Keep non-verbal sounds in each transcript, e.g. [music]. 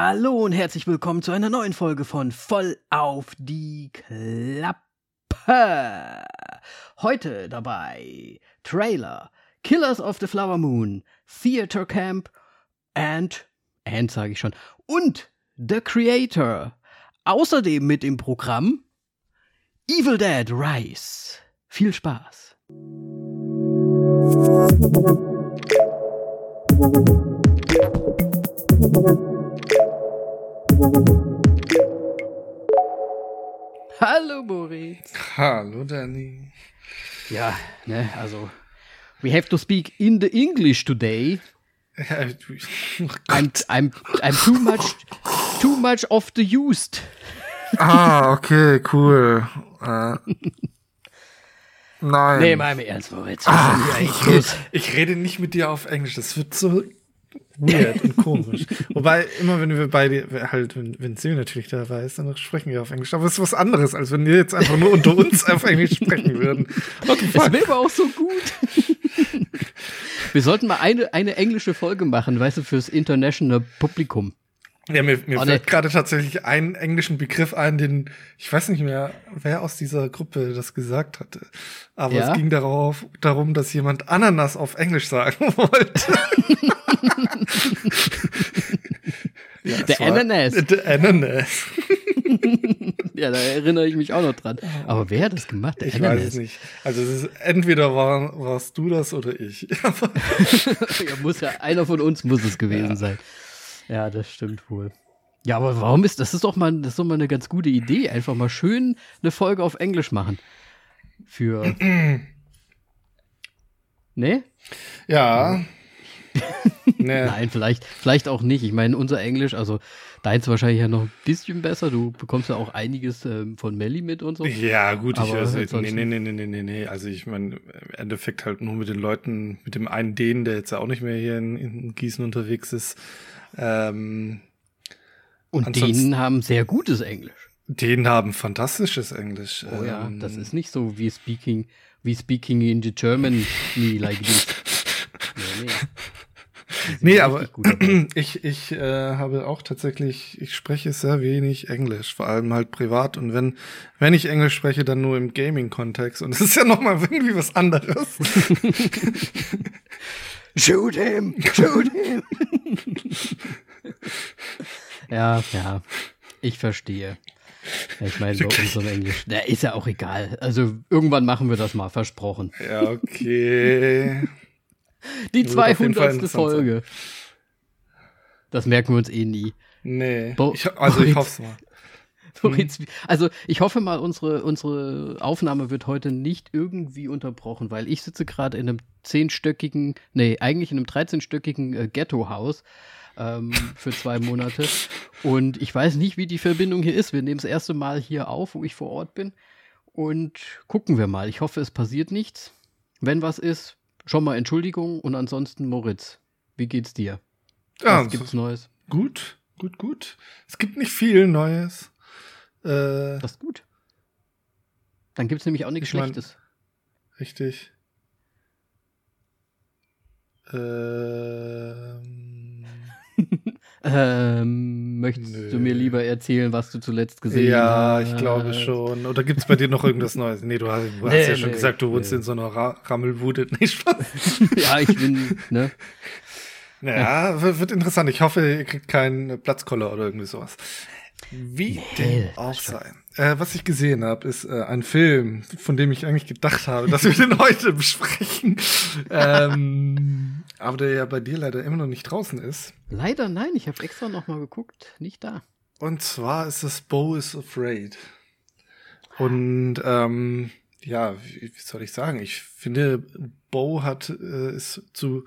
Hallo und herzlich willkommen zu einer neuen Folge von Voll auf die Klappe. Heute dabei Trailer, Killers of the Flower Moon, Theater Camp and, and sage ich schon, und The Creator. Außerdem mit im Programm Evil Dead Rise. Viel Spaß. Hallo Moritz. Hallo Danny. Ja, ne, also we have to speak in the English today. Oh I'm. I'm, I'm too much, too much of the used. Ah, okay, cool. Äh, nein. Nee, mal im Ernst, Moritz. Ah, ich ich rede nicht mit dir auf Englisch. Das wird so weird und komisch. [laughs] Wobei, immer wenn wir beide, halt, wenn, wenn Sil natürlich dabei ist, dann sprechen wir auf Englisch. Aber es ist was anderes, als wenn wir jetzt einfach nur unter uns auf Englisch sprechen würden. What fuck? wäre aber auch so gut. Wir sollten mal eine, eine englische Folge machen, weißt du, fürs international Publikum. Ja, mir, mir Oh, fällt nee. gerade tatsächlich einen englischen Begriff ein, den ich weiß nicht mehr, wer aus dieser Gruppe das gesagt hatte. Aber Ja? es ging darauf, darum, dass jemand Ananas auf Englisch sagen [laughs] wollte. ja, Der Ananas. Der Ananas. [laughs] Ja, da erinnere ich mich auch noch dran. Aber wer hat das gemacht? Der Ich Ananas. weiß es nicht. Also es ist, entweder war, warst du das oder ich. [laughs] Ja, muss ja, einer von uns muss es gewesen sein. Ja, das stimmt wohl. Ja, aber warum ist, das ist doch mal, das ist doch mal eine ganz gute Idee. Einfach mal schön eine Folge auf Englisch machen. Für. [clears throat] ne? ja. [laughs] nee. Nein, vielleicht, vielleicht auch nicht. Ich meine, unser Englisch, also deins wahrscheinlich ja noch ein bisschen besser. Du bekommst ja auch einiges ähm, von Melly mit und so. Ja, gut, ich Aber weiß nee, ansonsten- nee, nee, nee, nee, nee, nee. Also ich meine, im Endeffekt halt nur mit den Leuten, mit dem einen Dänen, der jetzt ja auch nicht mehr hier in, in Gießen unterwegs ist. Ähm, Und denen haben sehr gutes Englisch. Dänen haben fantastisches Englisch. Oh ja, Ähm, das ist nicht so wie speaking, wie speaking in the German me like this. [laughs] Nee, nee. Nee, aber [clears throat] ich, ich äh, habe auch tatsächlich, ich spreche sehr wenig Englisch, vor allem halt privat. Und wenn, wenn ich Englisch spreche, dann nur im Gaming-Kontext. Und das ist ja nochmal [laughs] irgendwie was anderes. [laughs] Shoot him! Shoot him! ja, ja. Ich verstehe. Ich meine, bei unserem Englisch. Na, ist ja auch egal. Also irgendwann machen wir das mal, versprochen. ja, okay. Die Wird auf jeden Fall 200. interessant Folge. Das merken wir uns eh nie. Nee. Bo- Ich, also ich hoffe mal. Moritz, Also ich hoffe mal, unsere, unsere Aufnahme wird heute nicht irgendwie unterbrochen, weil ich sitze gerade in einem zehnstöckigen, nee, eigentlich in einem 13-stöckigen äh, Ghetto-Haus ähm, für zwei Monate. Und ich weiß nicht, wie die Verbindung hier ist. Wir nehmen das erste Mal hier auf, wo ich vor Ort bin. Und gucken wir mal. Ich hoffe, es passiert nichts. Wenn was ist, schon mal Entschuldigung. Und ansonsten, Moritz, wie geht's dir? Ja, was gibt's Neues? Gut, gut, gut. Es gibt nicht viel Neues. Äh, Das ist gut. Dann gibt's nämlich auch nichts Ich mein- Schlechtes. richtig. Ähm, [laughs] Ähm, möchtest Nö. du mir lieber erzählen, was du zuletzt gesehen ja, hast? ich glaube schon. Oder gibt es bei dir noch irgendwas Neues? Nee, du hast, du hast Nee, ja schon nee, gesagt, du wohnst nee. in so einer Ra Rammelbude. [laughs] Nicht Spaß. [laughs] ja, ich bin, ne? Ja, wird, wird interessant. Ich hoffe, ihr kriegt keinen Platzkoller oder irgendwie sowas. Wie Nee, dem auch sein. Äh, was ich gesehen habe, ist äh, ein Film, von dem ich eigentlich gedacht habe, dass wir den [laughs] heute besprechen. ähm, aber der ja bei dir leider immer noch nicht draußen ist. Leider nein, ich habe extra noch mal geguckt, nicht da. Und zwar ist es Bo is Afraid. Und ähm, ja, wie, wie soll ich sagen? Ich finde, Bo hat äh, ist zu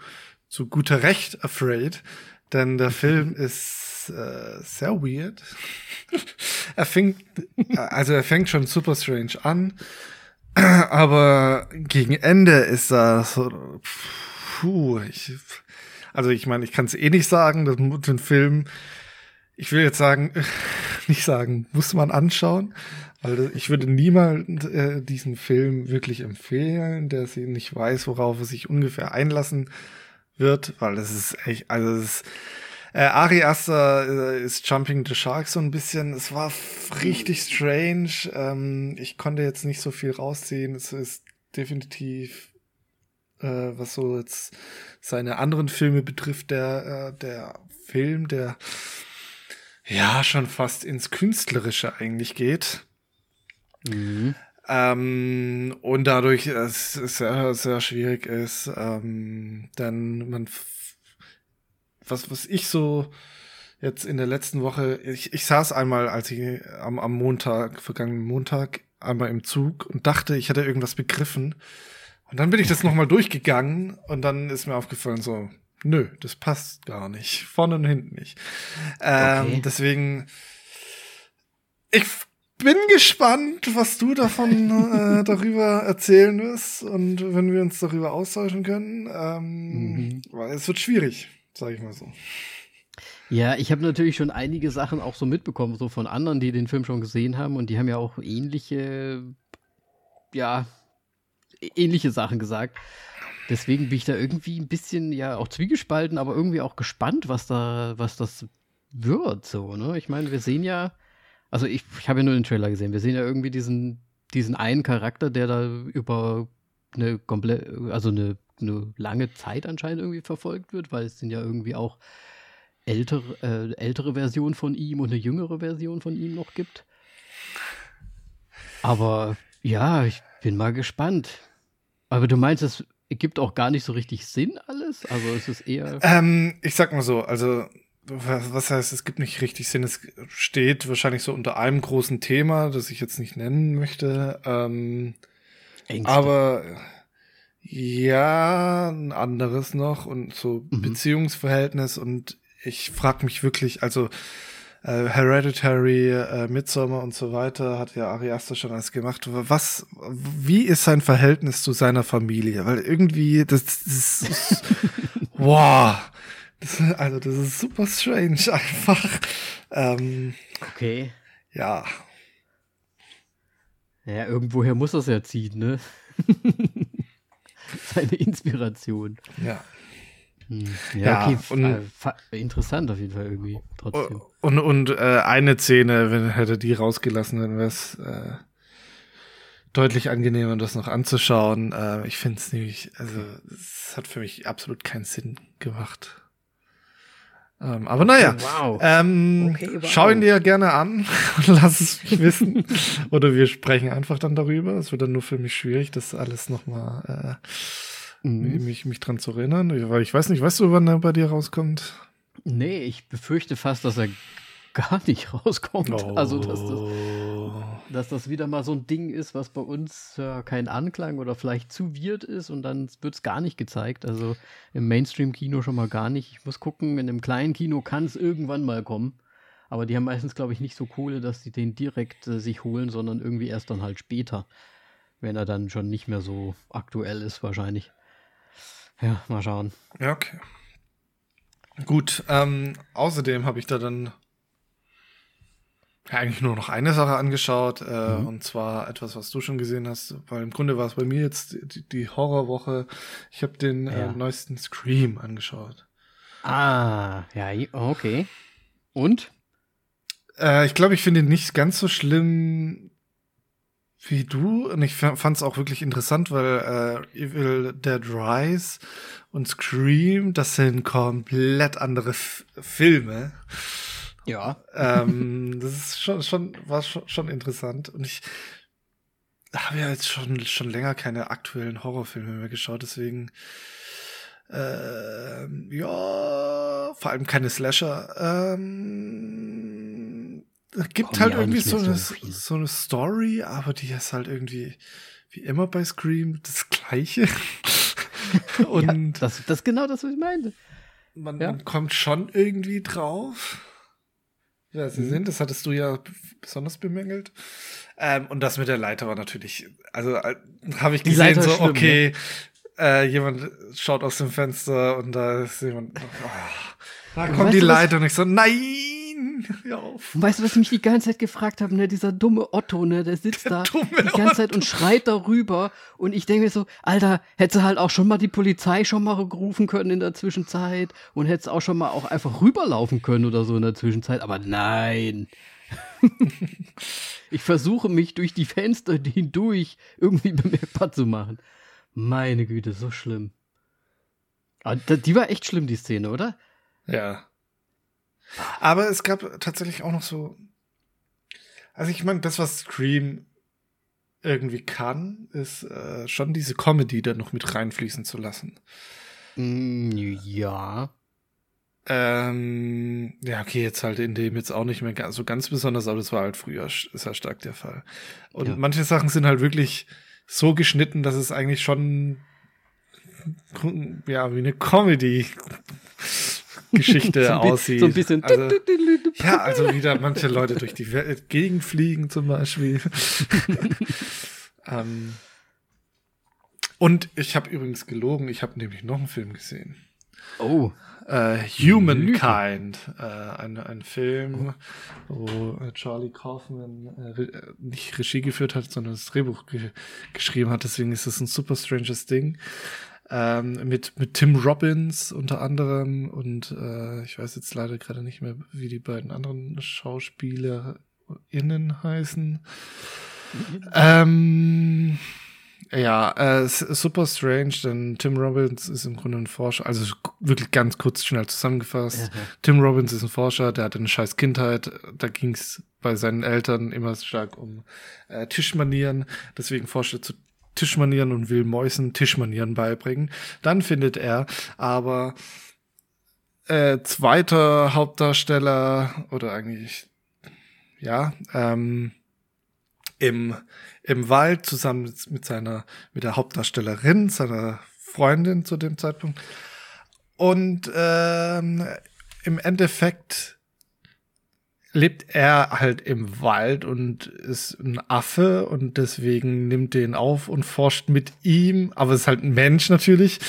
zu guter Recht afraid, denn der [laughs] Film ist äh, sehr weird. [laughs] er fängt also er fängt schon super strange an, [clears throat] aber gegen Ende ist er so puh, ich also ich meine, ich kann es eh nicht sagen, das muss den Film ich will jetzt sagen, [laughs] nicht sagen, muss man anschauen, weil das- ich würde niemand äh, diesen Film wirklich empfehlen, der sie nicht weiß, worauf er sich ungefähr einlassen wird, weil es ist echt, also es ist, Äh, Ari Aster äh, ist Jumping the Shark so ein bisschen. Es war richtig strange. Ähm, ich konnte jetzt nicht so viel rausziehen. Es ist definitiv, äh, was so jetzt seine anderen Filme betrifft, der, äh, der Film, der ja schon fast ins Künstlerische eigentlich geht. Mhm. Ähm, und dadurch es sehr, sehr schwierig ist, ähm, dann man was, was ich so jetzt in der letzten Woche, ich, ich saß einmal, als ich am, am Montag, vergangenen Montag, einmal im Zug und dachte, ich hätte irgendwas begriffen. Und dann bin ich das nochmal durchgegangen und dann ist mir aufgefallen, so, nö, das passt gar nicht. Vorne und hinten nicht. Ähm, okay. Deswegen, ich bin gespannt, was du davon [laughs] äh, darüber erzählen wirst und wenn wir uns darüber austauschen können. Ähm, mhm. Weil es wird schwierig, sage ich mal so. Ja, ich habe natürlich schon einige Sachen auch so mitbekommen, so von anderen, die den Film schon gesehen haben und die haben ja auch ähnliche, ja, ähnliche Sachen gesagt. Deswegen bin ich da irgendwie ein bisschen, ja, auch zwiegespalten, aber irgendwie auch gespannt, was da, was das wird, so, ne? Ich meine, wir sehen ja, also ich, ich habe ja nur den Trailer gesehen. Wir sehen ja irgendwie diesen, diesen einen Charakter, der da über eine komplett, also eine, eine lange Zeit anscheinend irgendwie verfolgt wird, weil es sind ja irgendwie auch ältere, äh, ältere Versionen von ihm und eine jüngere Version von ihm noch gibt. Aber ja, ich bin mal gespannt. Aber du meinst, es gibt auch gar nicht so richtig Sinn alles? Also es ist eher. Ähm, ich sag mal so, also was heißt, es gibt nicht richtig Sinn, es steht wahrscheinlich so unter einem großen Thema, das ich jetzt nicht nennen möchte. Ähm, aber ja, ein anderes noch und so mhm. Beziehungsverhältnis und ich frage mich wirklich, also äh, Hereditary, äh, Midsommar und so weiter hat ja Ari Aster schon alles gemacht. Was, wie ist sein Verhältnis zu seiner Familie? Weil irgendwie, das, das ist, [laughs] wow, das, also das ist super strange [laughs] einfach. Ähm, okay. Ja. Ja, irgendwoher muss das ja ziehen, ne? [laughs] Seine Inspiration. Ja. Hm. Ja, ja, okay, und, interessant auf jeden Fall irgendwie trotzdem. Und, und äh, eine Szene, wenn hätte die rausgelassen, dann wäre es äh, deutlich angenehmer, das noch anzuschauen. Äh, ich finde es nämlich, also es hat für mich absolut keinen Sinn gemacht. Ähm, aber naja, wow. Ähm, okay, wow. schau ihn dir gerne an [laughs] und lass es mich wissen. [laughs] Oder wir sprechen einfach dann darüber. Es wird dann nur für mich schwierig, das alles nochmal äh, mhm. mich, mich dran zu erinnern. Weil ich weiß nicht, weißt du, wann er bei dir rauskommt? Nee, ich befürchte fast, dass er gar nicht rauskommt. Oh. Also, dass das, dass das wieder mal so ein Ding ist, was bei uns äh, kein Anklang oder vielleicht zu weird ist und dann wird es gar nicht gezeigt. Also im Mainstream-Kino schon mal gar nicht. Ich muss gucken, in einem kleinen Kino kann es irgendwann mal kommen. Aber die haben meistens, glaube ich, nicht so Kohle, dass sie den direkt äh, sich holen, sondern irgendwie erst dann halt später. Wenn er dann schon nicht mehr so aktuell ist, wahrscheinlich. Ja, mal schauen. Ja, okay. Gut, ähm, außerdem habe ich da dann eigentlich nur noch eine Sache angeschaut, äh, mhm. und zwar etwas, was du schon gesehen hast, weil im Grunde war es bei mir jetzt die, die Horrorwoche. Ich habe den äh, ja. äh, neuesten Scream angeschaut. Ah, ja, okay. Und? Äh, ich glaube, ich finde ihn nicht ganz so schlimm wie du. Und ich fand es auch wirklich interessant, weil äh, Evil Dead Rise und Scream, das sind komplett andere F Filme. Ja. Ähm, das ist schon, schon, war schon, schon interessant. Und ich habe ja jetzt schon, schon länger keine aktuellen Horrorfilme mehr geschaut, deswegen äh, ja, vor allem keine Slasher. Ähm, gibt halt irgendwie so eine, so, so eine Story, aber die ist halt irgendwie wie immer bei Scream das Gleiche. [laughs] Und ja, das, das genau das, was ich meinte. Man, ja. man kommt schon irgendwie drauf. Ja, sie mhm. sind, das hattest du ja besonders bemängelt. Ähm, und das mit der Leiter war natürlich, also äh, habe ich gesehen, so, schlimm, okay, ne? äh, jemand schaut aus dem Fenster und da ist jemand, oh, da kommt die Leiter und ich so, nein! [laughs] Auf. Und weißt du, was ich mich die ganze Zeit gefragt habe? Ne? Dieser dumme Otto, ne? Der sitzt der da die ganze Zeit und schreit darüber. Und ich denke mir so, Alter, hättest du halt auch schon mal die Polizei schon mal rufen können in der Zwischenzeit und hättest auch schon mal auch einfach rüberlaufen können oder so in der Zwischenzeit. Aber nein. [laughs] ich versuche mich durch die Fenster [laughs] hindurch irgendwie bemerkbar zu machen. Meine Güte, so schlimm. Ah, die war echt schlimm, die Szene, oder? Ja. Aber es gab tatsächlich auch noch so. Also ich meine, das, was Scream irgendwie kann, ist äh, schon diese Comedy da noch mit reinfließen zu lassen. Mm, ja. Ähm, ja, okay, jetzt halt in dem jetzt auch nicht mehr so ganz besonders, aber das war halt früher sehr stark der Fall. Und ja. manche Sachen sind halt wirklich so geschnitten, dass es eigentlich schon ja, wie eine Comedy Geschichte [laughs] so aussieht. So ein bisschen. Also, [laughs] ja, also wieder manche Leute durch die Gegend fliegen zum Beispiel. [laughs] ähm, und ich habe übrigens gelogen, ich habe nämlich noch einen Film gesehen. Oh. Äh, Humankind, äh, ein, ein Film, wo äh, Charlie Kaufman äh, nicht Regie geführt hat, sondern das Drehbuch ge geschrieben hat. Deswegen ist es ein super stranges Ding ähm, mit, mit Tim Robbins unter anderem und äh, ich weiß jetzt leider gerade nicht mehr, wie die beiden anderen SchauspielerInnen heißen. ähm, ja, äh, super strange, denn Tim Robbins ist im Grunde ein Forscher, also wirklich ganz kurz schnell zusammengefasst. Tim Robbins ist ein Forscher, der hatte eine scheiß Kindheit, da ging es bei seinen Eltern immer stark um äh, Tischmanieren, deswegen forscht er zu Tischmanieren und will Mäusen Tischmanieren beibringen. Dann findet er aber äh, zweiter Hauptdarsteller oder eigentlich ja ähm, im im Wald zusammen mit seiner mit der Hauptdarstellerin seiner Freundin zu dem Zeitpunkt und ähm, im Endeffekt lebt er halt im Wald und ist ein Affe und deswegen nimmt den auf und forscht mit ihm, aber es ist halt ein Mensch natürlich.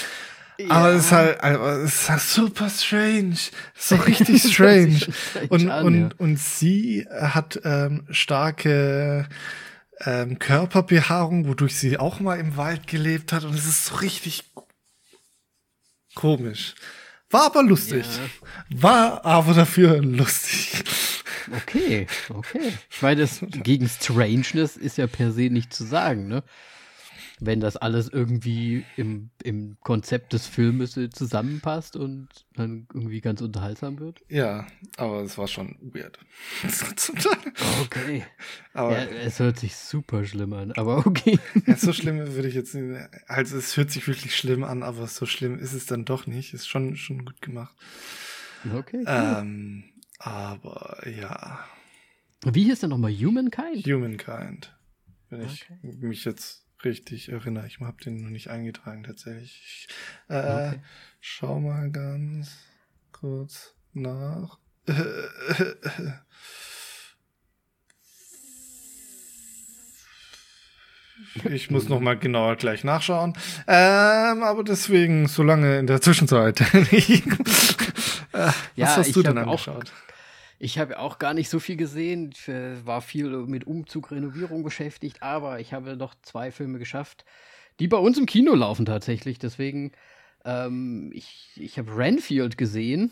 Ja. Aber es ist halt, also, es ist halt super strange. So richtig [laughs] strange. und, an, und, ja. und sie hat ähm, starke ähm, Körperbehaarung, wodurch sie auch mal im Wald gelebt hat und es ist so richtig komisch. War aber lustig. Ja. War aber dafür lustig. Okay, okay. Ich meine, das gegen Strangeness ist ja per se nicht zu sagen, ne? Wenn das alles irgendwie im, im Konzept des Filmes zusammenpasst und dann irgendwie ganz unterhaltsam wird. Ja, aber es war schon weird. [laughs] Zum Teil. Okay. Aber ja, es hört sich super schlimm an, aber okay. [laughs] Ja, so schlimm würde ich jetzt nicht. Also es hört sich wirklich schlimm an, aber so schlimm ist es dann doch nicht. Ist schon, schon gut gemacht. Okay. Cool. Ähm, aber ja. Wie hieß denn nochmal Humankind? Humankind. Wenn ich mich jetzt richtig erinnere. Ich habe den noch nicht eingetragen tatsächlich. Ich, äh, okay. Schau mal ganz kurz nach. Ich muss noch mal genauer gleich nachschauen. Ähm, aber deswegen, solange in der Zwischenzeit. [laughs] was ja, hast du denn angeschaut? Auch, ich habe auch gar nicht so viel gesehen. Ich äh, war viel mit Umzug, Renovierung beschäftigt, aber ich habe noch zwei Filme geschafft, die bei uns im Kino laufen tatsächlich. Deswegen, ähm, ich, ich habe Renfield gesehen.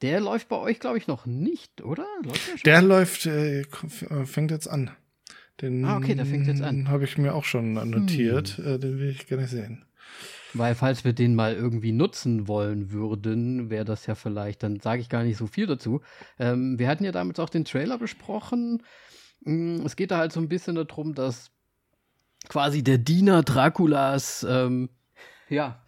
Der läuft bei euch, glaube ich, noch nicht, oder? Läuft der, der läuft, äh, fängt jetzt an. Den ah, okay, der fängt jetzt an. Habe ich mir auch schon notiert. Hm. Äh, den will ich gerne sehen. Weil falls wir den mal irgendwie nutzen wollen würden, wäre das ja vielleicht, dann sage ich gar nicht so viel dazu. Ähm, wir hatten ja damals auch den Trailer besprochen. Mm, es geht da halt so ein bisschen darum, dass quasi der Diener Draculas, ähm, ja,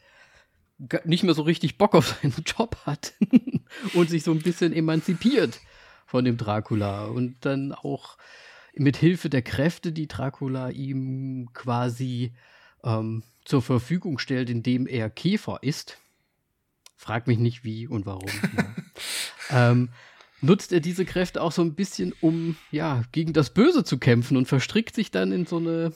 nicht mehr so richtig Bock auf seinen [laughs] Job hat [laughs] und sich so ein bisschen emanzipiert von dem Dracula und dann auch mit Hilfe der Kräfte, die Dracula ihm quasi ähm, zur Verfügung stellt, indem er Käfer isst. Frag mich nicht wie und warum. [laughs] ähm, nutzt er diese Kräfte auch so ein bisschen, um ja gegen das Böse zu kämpfen und verstrickt sich dann in so eine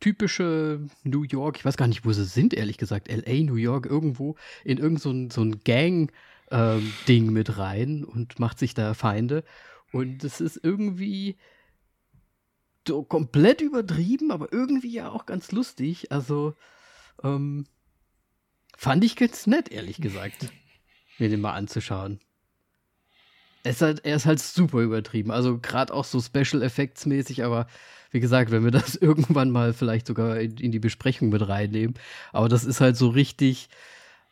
typische New York, ich weiß gar nicht, wo sie sind, ehrlich gesagt, LA, New York, irgendwo, in irgendein so, so ein Gang, ähm, Ding mit rein und macht sich da Feinde. Und es ist irgendwie komplett übertrieben, aber irgendwie ja auch ganz lustig. Also ähm, fand ich ganz nett, ehrlich gesagt, [laughs] mir den mal anzuschauen. Ist halt, er ist halt super übertrieben. Also gerade auch so Special Effects mäßig, aber wie gesagt, wenn wir das [laughs] irgendwann mal vielleicht sogar in, in, die Besprechung mit reinnehmen. Aber das ist halt so richtig,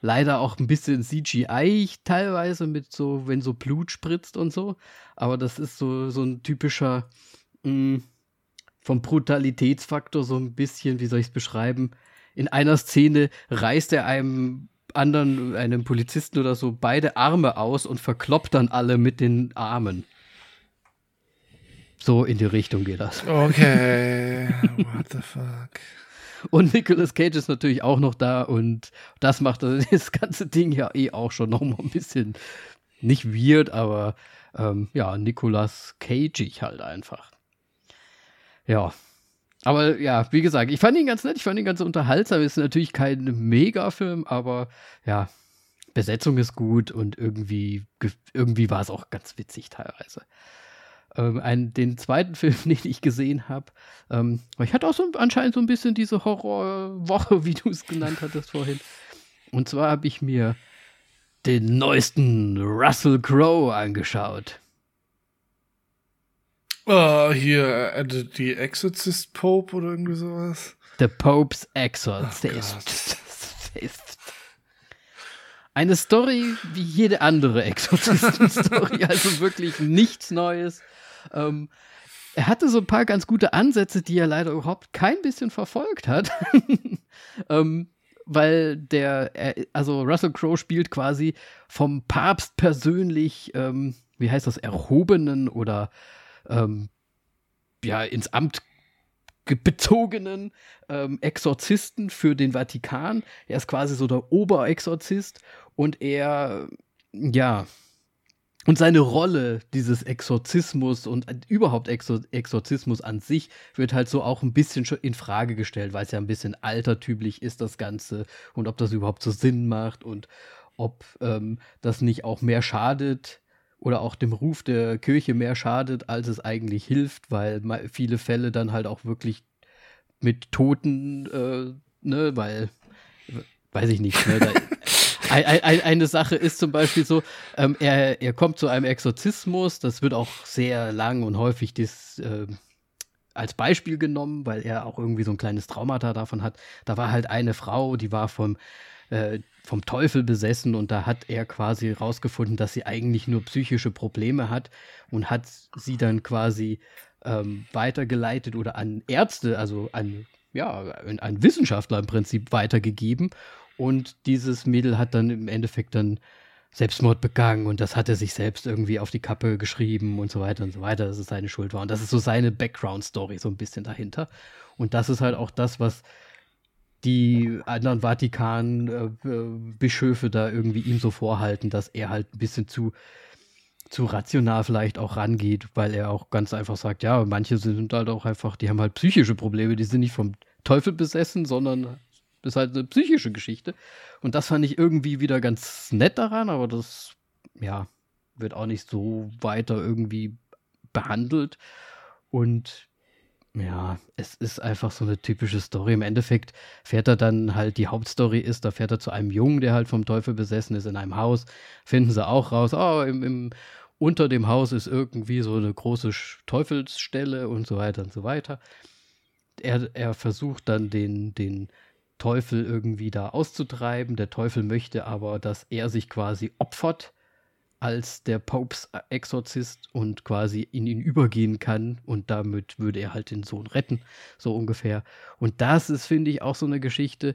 leider auch ein bisschen CGI teilweise mit so, wenn so Blut spritzt und so. Aber das ist so, so ein typischer, mh, mm, vom Brutalitätsfaktor so ein bisschen, wie soll ich es beschreiben? In einer Szene reißt er einem anderen, einem Polizisten oder so, beide Arme aus und verkloppt dann alle mit den Armen. So in die Richtung geht das. Okay, [laughs] what the fuck. Und Nicolas Cage ist natürlich auch noch da und das macht [laughs] das ganze Ding ja eh auch schon noch mal ein bisschen nicht weird, aber ähm, ja, Nicolas Cage halt einfach. Ja. Aber ja, wie gesagt, ich fand ihn ganz nett, ich fand ihn ganz unterhaltsam. Ist natürlich kein Megafilm, aber ja, Besetzung ist gut und irgendwie, irgendwie war es auch ganz witzig teilweise. Ähm, ein, den zweiten [laughs] Film, den ich gesehen habe, ähm, ich hatte auch so anscheinend so ein bisschen diese Horrorwoche, wie du es genannt hattest vorhin. Und zwar habe ich mir den neuesten Russell Crowe angeschaut. Oh, hier, äh, die Exorcist Pope oder irgendwie sowas. The Pope's Exorcist. Oh [laughs] Eine Story wie jede andere Exorzisten-Story, [laughs] also wirklich nichts Neues. Ähm, er hatte so ein paar ganz gute Ansätze, die er leider überhaupt kein bisschen verfolgt hat. [laughs] ähm, weil der, also Russell Crowe spielt quasi vom Papst persönlich, ähm, wie heißt das, erhobenen oder ähm, ja, ins Amt bezogenen ähm, Exorzisten für den Vatikan. Er ist quasi so der Oberexorzist und er, ja, und seine Rolle dieses Exorzismus und überhaupt Exor Exorzismus an sich wird halt so auch ein bisschen schon in Frage gestellt, weil es ja ein bisschen altertümlich ist, das Ganze, und ob das überhaupt so Sinn macht und ob ähm, das nicht auch mehr schadet oder auch dem Ruf der Kirche mehr schadet, als es eigentlich hilft, weil viele Fälle dann halt auch wirklich mit Toten, äh, ne, weil, weiß ich nicht, ne, da, [laughs] ein, ein, eine Sache ist zum Beispiel so, ähm, er, er kommt zu einem Exorzismus, das wird auch sehr lang und häufig dis, äh, als Beispiel genommen, weil er auch irgendwie so ein kleines Traumata davon hat. Da war halt eine Frau, die war vom äh, vom Teufel besessen und da hat er quasi rausgefunden, dass sie eigentlich nur psychische Probleme hat und hat sie dann quasi ähm, weitergeleitet oder an Ärzte, also an, ja, an Wissenschaftler im Prinzip weitergegeben. Und dieses Mädel hat dann im Endeffekt dann Selbstmord begangen und das hat er sich selbst irgendwie auf die Kappe geschrieben und so weiter und so weiter, dass es seine Schuld war. Und das ist so seine Background-Story so ein bisschen dahinter. Und das ist halt auch das, was die anderen Vatikan-Bischöfe äh, da irgendwie ihm so vorhalten, dass er halt ein bisschen zu, zu rational vielleicht auch rangeht, weil er auch ganz einfach sagt, ja, manche sind halt auch einfach, die haben halt psychische Probleme, die sind nicht vom Teufel besessen, sondern ist halt eine psychische Geschichte. Und das fand ich irgendwie wieder ganz nett daran, aber das, ja, wird auch nicht so weiter irgendwie behandelt. Und ja, es ist einfach so eine typische Story. Im Endeffekt fährt er dann halt, die Hauptstory ist, da fährt er zu einem Jungen, der halt vom Teufel besessen ist, in einem Haus. Finden sie auch raus, oh, im, im, unter dem Haus ist irgendwie so eine große Teufelsstelle und so weiter und so weiter. Er, er versucht dann den, den Teufel irgendwie da auszutreiben. Der Teufel möchte aber, dass er sich quasi opfert als der Popes Exorzist und quasi in ihn übergehen kann und damit würde er halt den Sohn retten, so ungefähr. Und das ist, finde ich, auch so eine Geschichte,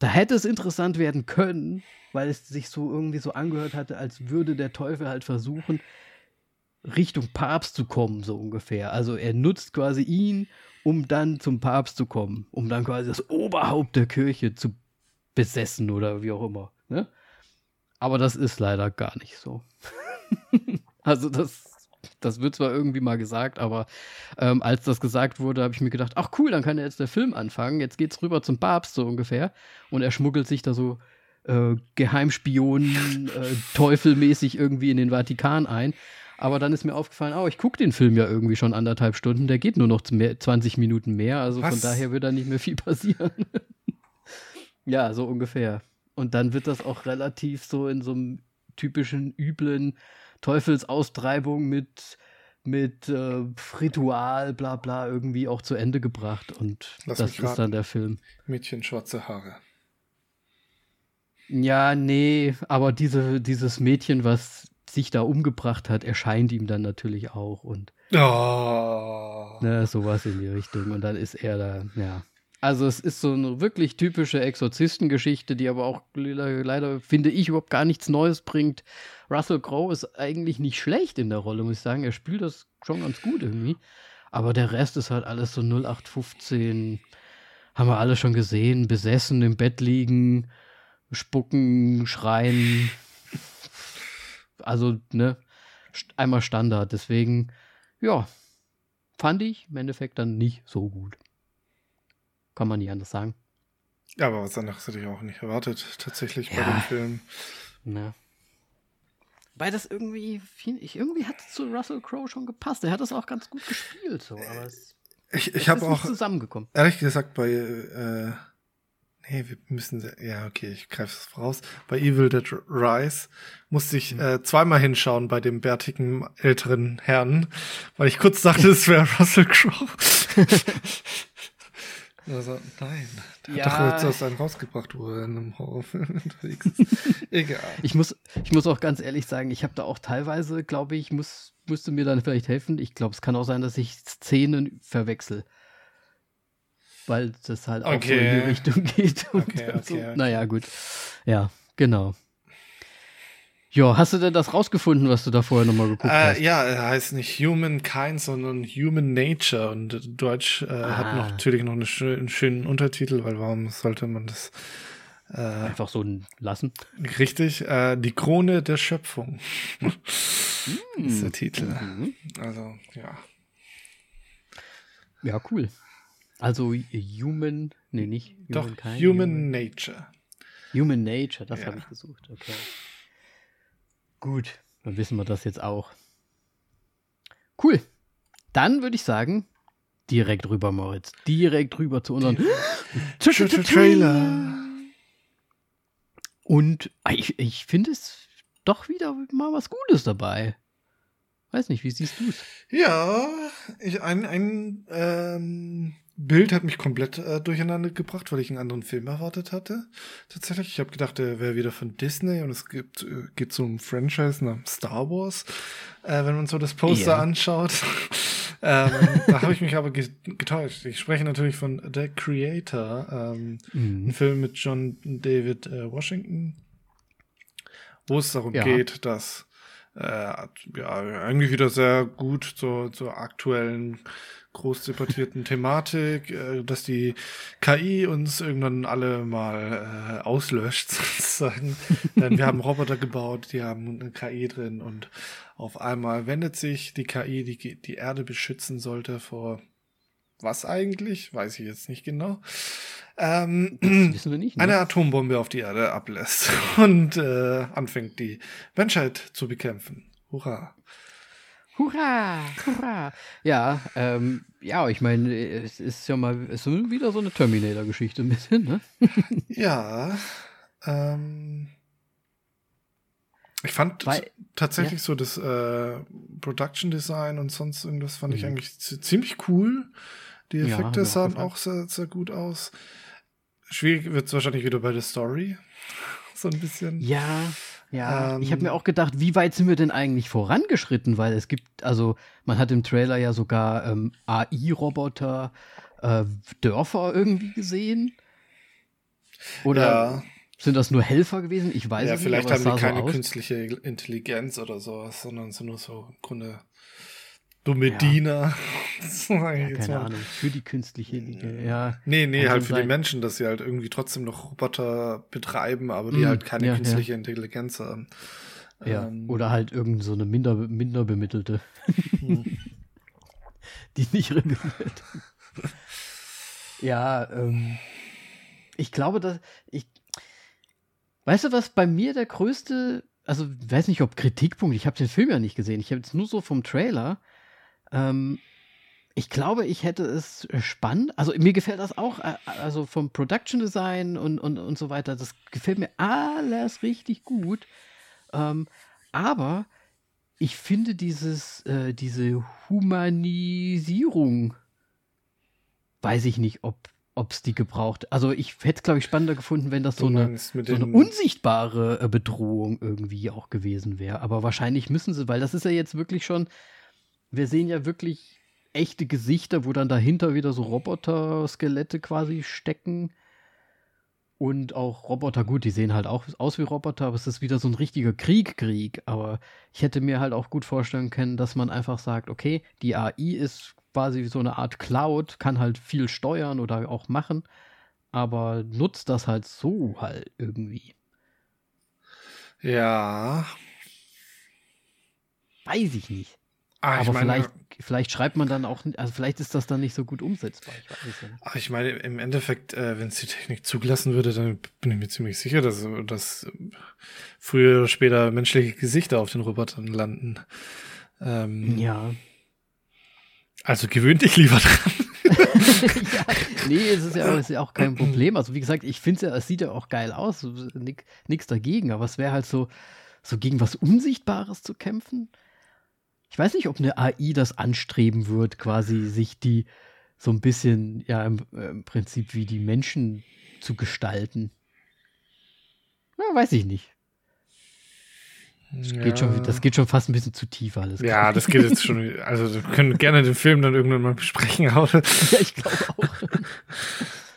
da hätte es interessant werden können, weil es sich so irgendwie so angehört hatte, als würde der Teufel halt versuchen, Richtung Papst zu kommen, so ungefähr. Also er nutzt quasi ihn, um dann zum Papst zu kommen, um dann quasi das Oberhaupt der Kirche zu besessen oder wie auch immer. Ne? Aber das ist leider gar nicht so. [laughs] also das, das wird zwar irgendwie mal gesagt, aber ähm, als das gesagt wurde, habe ich mir gedacht, ach cool, dann kann ja jetzt der Film anfangen. Jetzt geht's rüber zum Papst so ungefähr. Und er schmuggelt sich da so äh, Geheimspion, äh, teufelmäßig irgendwie in den Vatikan ein. Aber dann ist mir aufgefallen, oh, ich gucke den Film ja irgendwie schon anderthalb Stunden, der geht nur noch 20 Minuten mehr, also Was? von daher wird da nicht mehr viel passieren. [laughs] ja, so ungefähr. Und dann wird das auch relativ so in so einem typischen, üblen Teufelsaustreibung mit, mit äh, Ritual, bla bla, irgendwie auch zu Ende gebracht. Und Lass das ist dann der Film. Mädchen schwarze Haare. Ja, nee, aber diese, dieses Mädchen, was sich da umgebracht hat, erscheint ihm dann natürlich auch und oh. ne, sowas in die Richtung. Und dann ist er da, ja. Also es ist so eine wirklich typische Exorzistengeschichte, die aber auch leider, finde ich, überhaupt gar nichts Neues bringt. Russell Crowe ist eigentlich nicht schlecht in der Rolle, muss ich sagen. Er spielt das schon ganz gut irgendwie. Aber der Rest ist halt alles so 0815. Haben wir alle schon gesehen. Besessen im Bett liegen, spucken, schreien. Also, ne, einmal Standard. Deswegen, ja, fand ich im Endeffekt dann nicht so gut. Kann man nicht anders sagen. Ja, aber was anderes hätte ich auch nicht erwartet, tatsächlich ja. bei dem Film. Ne. Weil das irgendwie, ich, irgendwie hat es zu Russell Crowe schon gepasst. Er hat das auch ganz gut gespielt, so, aber es, ich, ich habe auch zusammengekommen. Ehrlich gesagt, bei äh, Nee, wir müssen, ja, okay, ich greife es voraus. Bei Evil Dead Rise musste ich mhm. äh, zweimal hinschauen bei dem bärtigen älteren Herrn, weil ich kurz dachte, es wäre [laughs] Russell Crowe. [laughs] also, nein, der ja. hat doch jetzt aus einem rausgebracht, wo er in einem Horrorfilm [laughs] unterwegs ist. Egal. Ich muss, ich muss auch ganz ehrlich sagen, ich habe da auch teilweise, glaube ich, muss, müsste mir dann vielleicht helfen. Ich glaube, es kann auch sein, dass ich Szenen verwechsel weil das halt okay. auch so in die Richtung [laughs] geht. Okay, okay, so. okay. Naja, gut. Ja, genau. Ja, hast du denn das rausgefunden, was du da vorher nochmal geguckt äh, hast? Ja, er heißt nicht Humankind, sondern Human Nature. Und Deutsch äh, ah. hat noch, natürlich noch einen schönen Untertitel, weil warum sollte man das äh, einfach so lassen? Richtig, äh, die Krone der Schöpfung mm. [laughs] ist der Titel. Mhm. Also, ja. Ja, cool. Also Human, nee, nicht Doch, Human, Human Nature. Human Nature, das ja. habe ich gesucht, okay. Gut, dann wissen wir das jetzt auch. Cool. Dann würde ich sagen, direkt rüber, Moritz. Direkt rüber zu unserem [gasps] Trailer. Und ich, ich finde es doch wieder mal was Gutes dabei. Weiß nicht, wie siehst du es? Ja, ich, ein, ein ähm, Bild hat mich komplett äh, durcheinander gebracht, weil ich einen anderen Film erwartet hatte. Tatsächlich, ich habe gedacht, der wäre wieder von Disney und es gibt äh, geht so um Franchise namens Star Wars, äh, wenn man so das Poster yeah. anschaut. [laughs] ähm, da habe ich mich aber getäuscht. Ich spreche natürlich von The Creator, ähm, mhm. ein Film mit John David äh, Washington, wo es darum ja. geht, dass äh, ja irgendwie wieder sehr gut zur, zur aktuellen groß debattierten Thematik, äh, dass die KI uns irgendwann alle mal äh, auslöscht, [laughs] sozusagen. Denn wir haben Roboter gebaut, die haben eine KI drin und auf einmal wendet sich die KI, die die Erde beschützen sollte vor was eigentlich? Weiß ich jetzt nicht genau. Ähm, wissen wir nicht, ne? Eine Atombombe auf die Erde ablässt [laughs] und äh, anfängt die Menschheit zu bekämpfen. Hurra! Hurra, hurra. Ja, ähm, ja, ich meine, es ist ja mal es ist wieder so eine Terminator-Geschichte ein bisschen, ne? [laughs] ja. Ähm, ich fand Weil, tatsächlich ja. so das äh, Production Design und sonst irgendwas fand mhm. ich eigentlich ziemlich cool. Die Effekte ja, sahen auch sehr, sehr gut aus. Schwierig wird es wahrscheinlich wieder bei der Story. [laughs] so ein bisschen. Ja, ja, ähm, ich habe mir auch gedacht, wie weit sind wir denn eigentlich vorangeschritten? Weil es gibt, also man hat im Trailer ja sogar ähm, AI-Roboter, äh, Dörfer irgendwie gesehen. Oder ja. sind das nur Helfer gewesen? Ich weiß ja, es nicht. Ja, vielleicht haben die keine so künstliche Intelligenz oder sowas, sondern sind nur so im Grunde Dumme ja. Diener. ja, keine Ahnung, für die künstliche Intelligenz, ja. Nee, nee, halt für sein. die Menschen, dass sie halt irgendwie trotzdem noch Roboter betreiben, aber die mm, halt keine ja, künstliche ja. Intelligenz haben. Ja, ähm, oder halt irgend so eine minder, minder bemittelte. Hm. [laughs] die nicht rebelliert. ja, ähm, ich glaube, dass ich Weißt du, was bei mir der größte, also weiß nicht, ob Kritikpunkt, ich habe den Film ja nicht gesehen, ich habe jetzt nur so vom Trailer. Ähm, ich glaube, ich hätte es spannend. Also mir gefällt das auch, äh, also vom Production Design und, und, und so weiter, das gefällt mir alles richtig gut. Ähm, aber ich finde dieses, äh, diese Humanisierung, weiß ich nicht, ob es die gebraucht. Also ich hätte es, glaube ich, spannender gefunden, wenn das so eine, so eine unsichtbare äh, Bedrohung irgendwie auch gewesen wäre. Aber wahrscheinlich müssen sie, weil das ist ja jetzt wirklich schon, wir sehen ja wirklich echte Gesichter, wo dann dahinter wieder so Roboter-Skelette quasi stecken. Und auch Roboter, gut, die sehen halt auch aus wie Roboter, aber es ist wieder so ein richtiger Krieg-Krieg. Aber ich hätte mir halt auch gut vorstellen können, dass man einfach sagt, okay, die AI ist quasi so eine Art Cloud, kann halt viel steuern oder auch machen, aber nutzt das halt so halt irgendwie. Ja. Weiß ich nicht. Ah, aber meine, vielleicht, vielleicht schreibt man dann auch, also vielleicht ist das dann nicht so gut umsetzbar. Ich, weiß nicht. Ach, ich meine, im Endeffekt, äh, wenn es die Technik zugelassen würde, dann bin ich mir ziemlich sicher, dass, dass früher oder später menschliche Gesichter auf den Robotern landen. Ähm, ja. Also gewöhnt dich lieber dran. [laughs] [laughs] ja, nee, es ist ja, ist ja, auch kein Problem. Also wie gesagt, ich finde es ja, es sieht ja auch geil aus, nichts dagegen, aber es wäre halt so, so gegen was Unsichtbares zu kämpfen ich weiß nicht, ob eine AI das anstreben wird, quasi sich die so ein bisschen, ja, im, äh, im Prinzip wie die Menschen zu gestalten. Na, weiß ich nicht. Das, ja. geht schon, das geht schon fast ein bisschen zu tief alles. Ja, das geht jetzt schon. [laughs] Also, wir können gerne den Film dann irgendwann mal besprechen. ja, ich glaube auch. [laughs]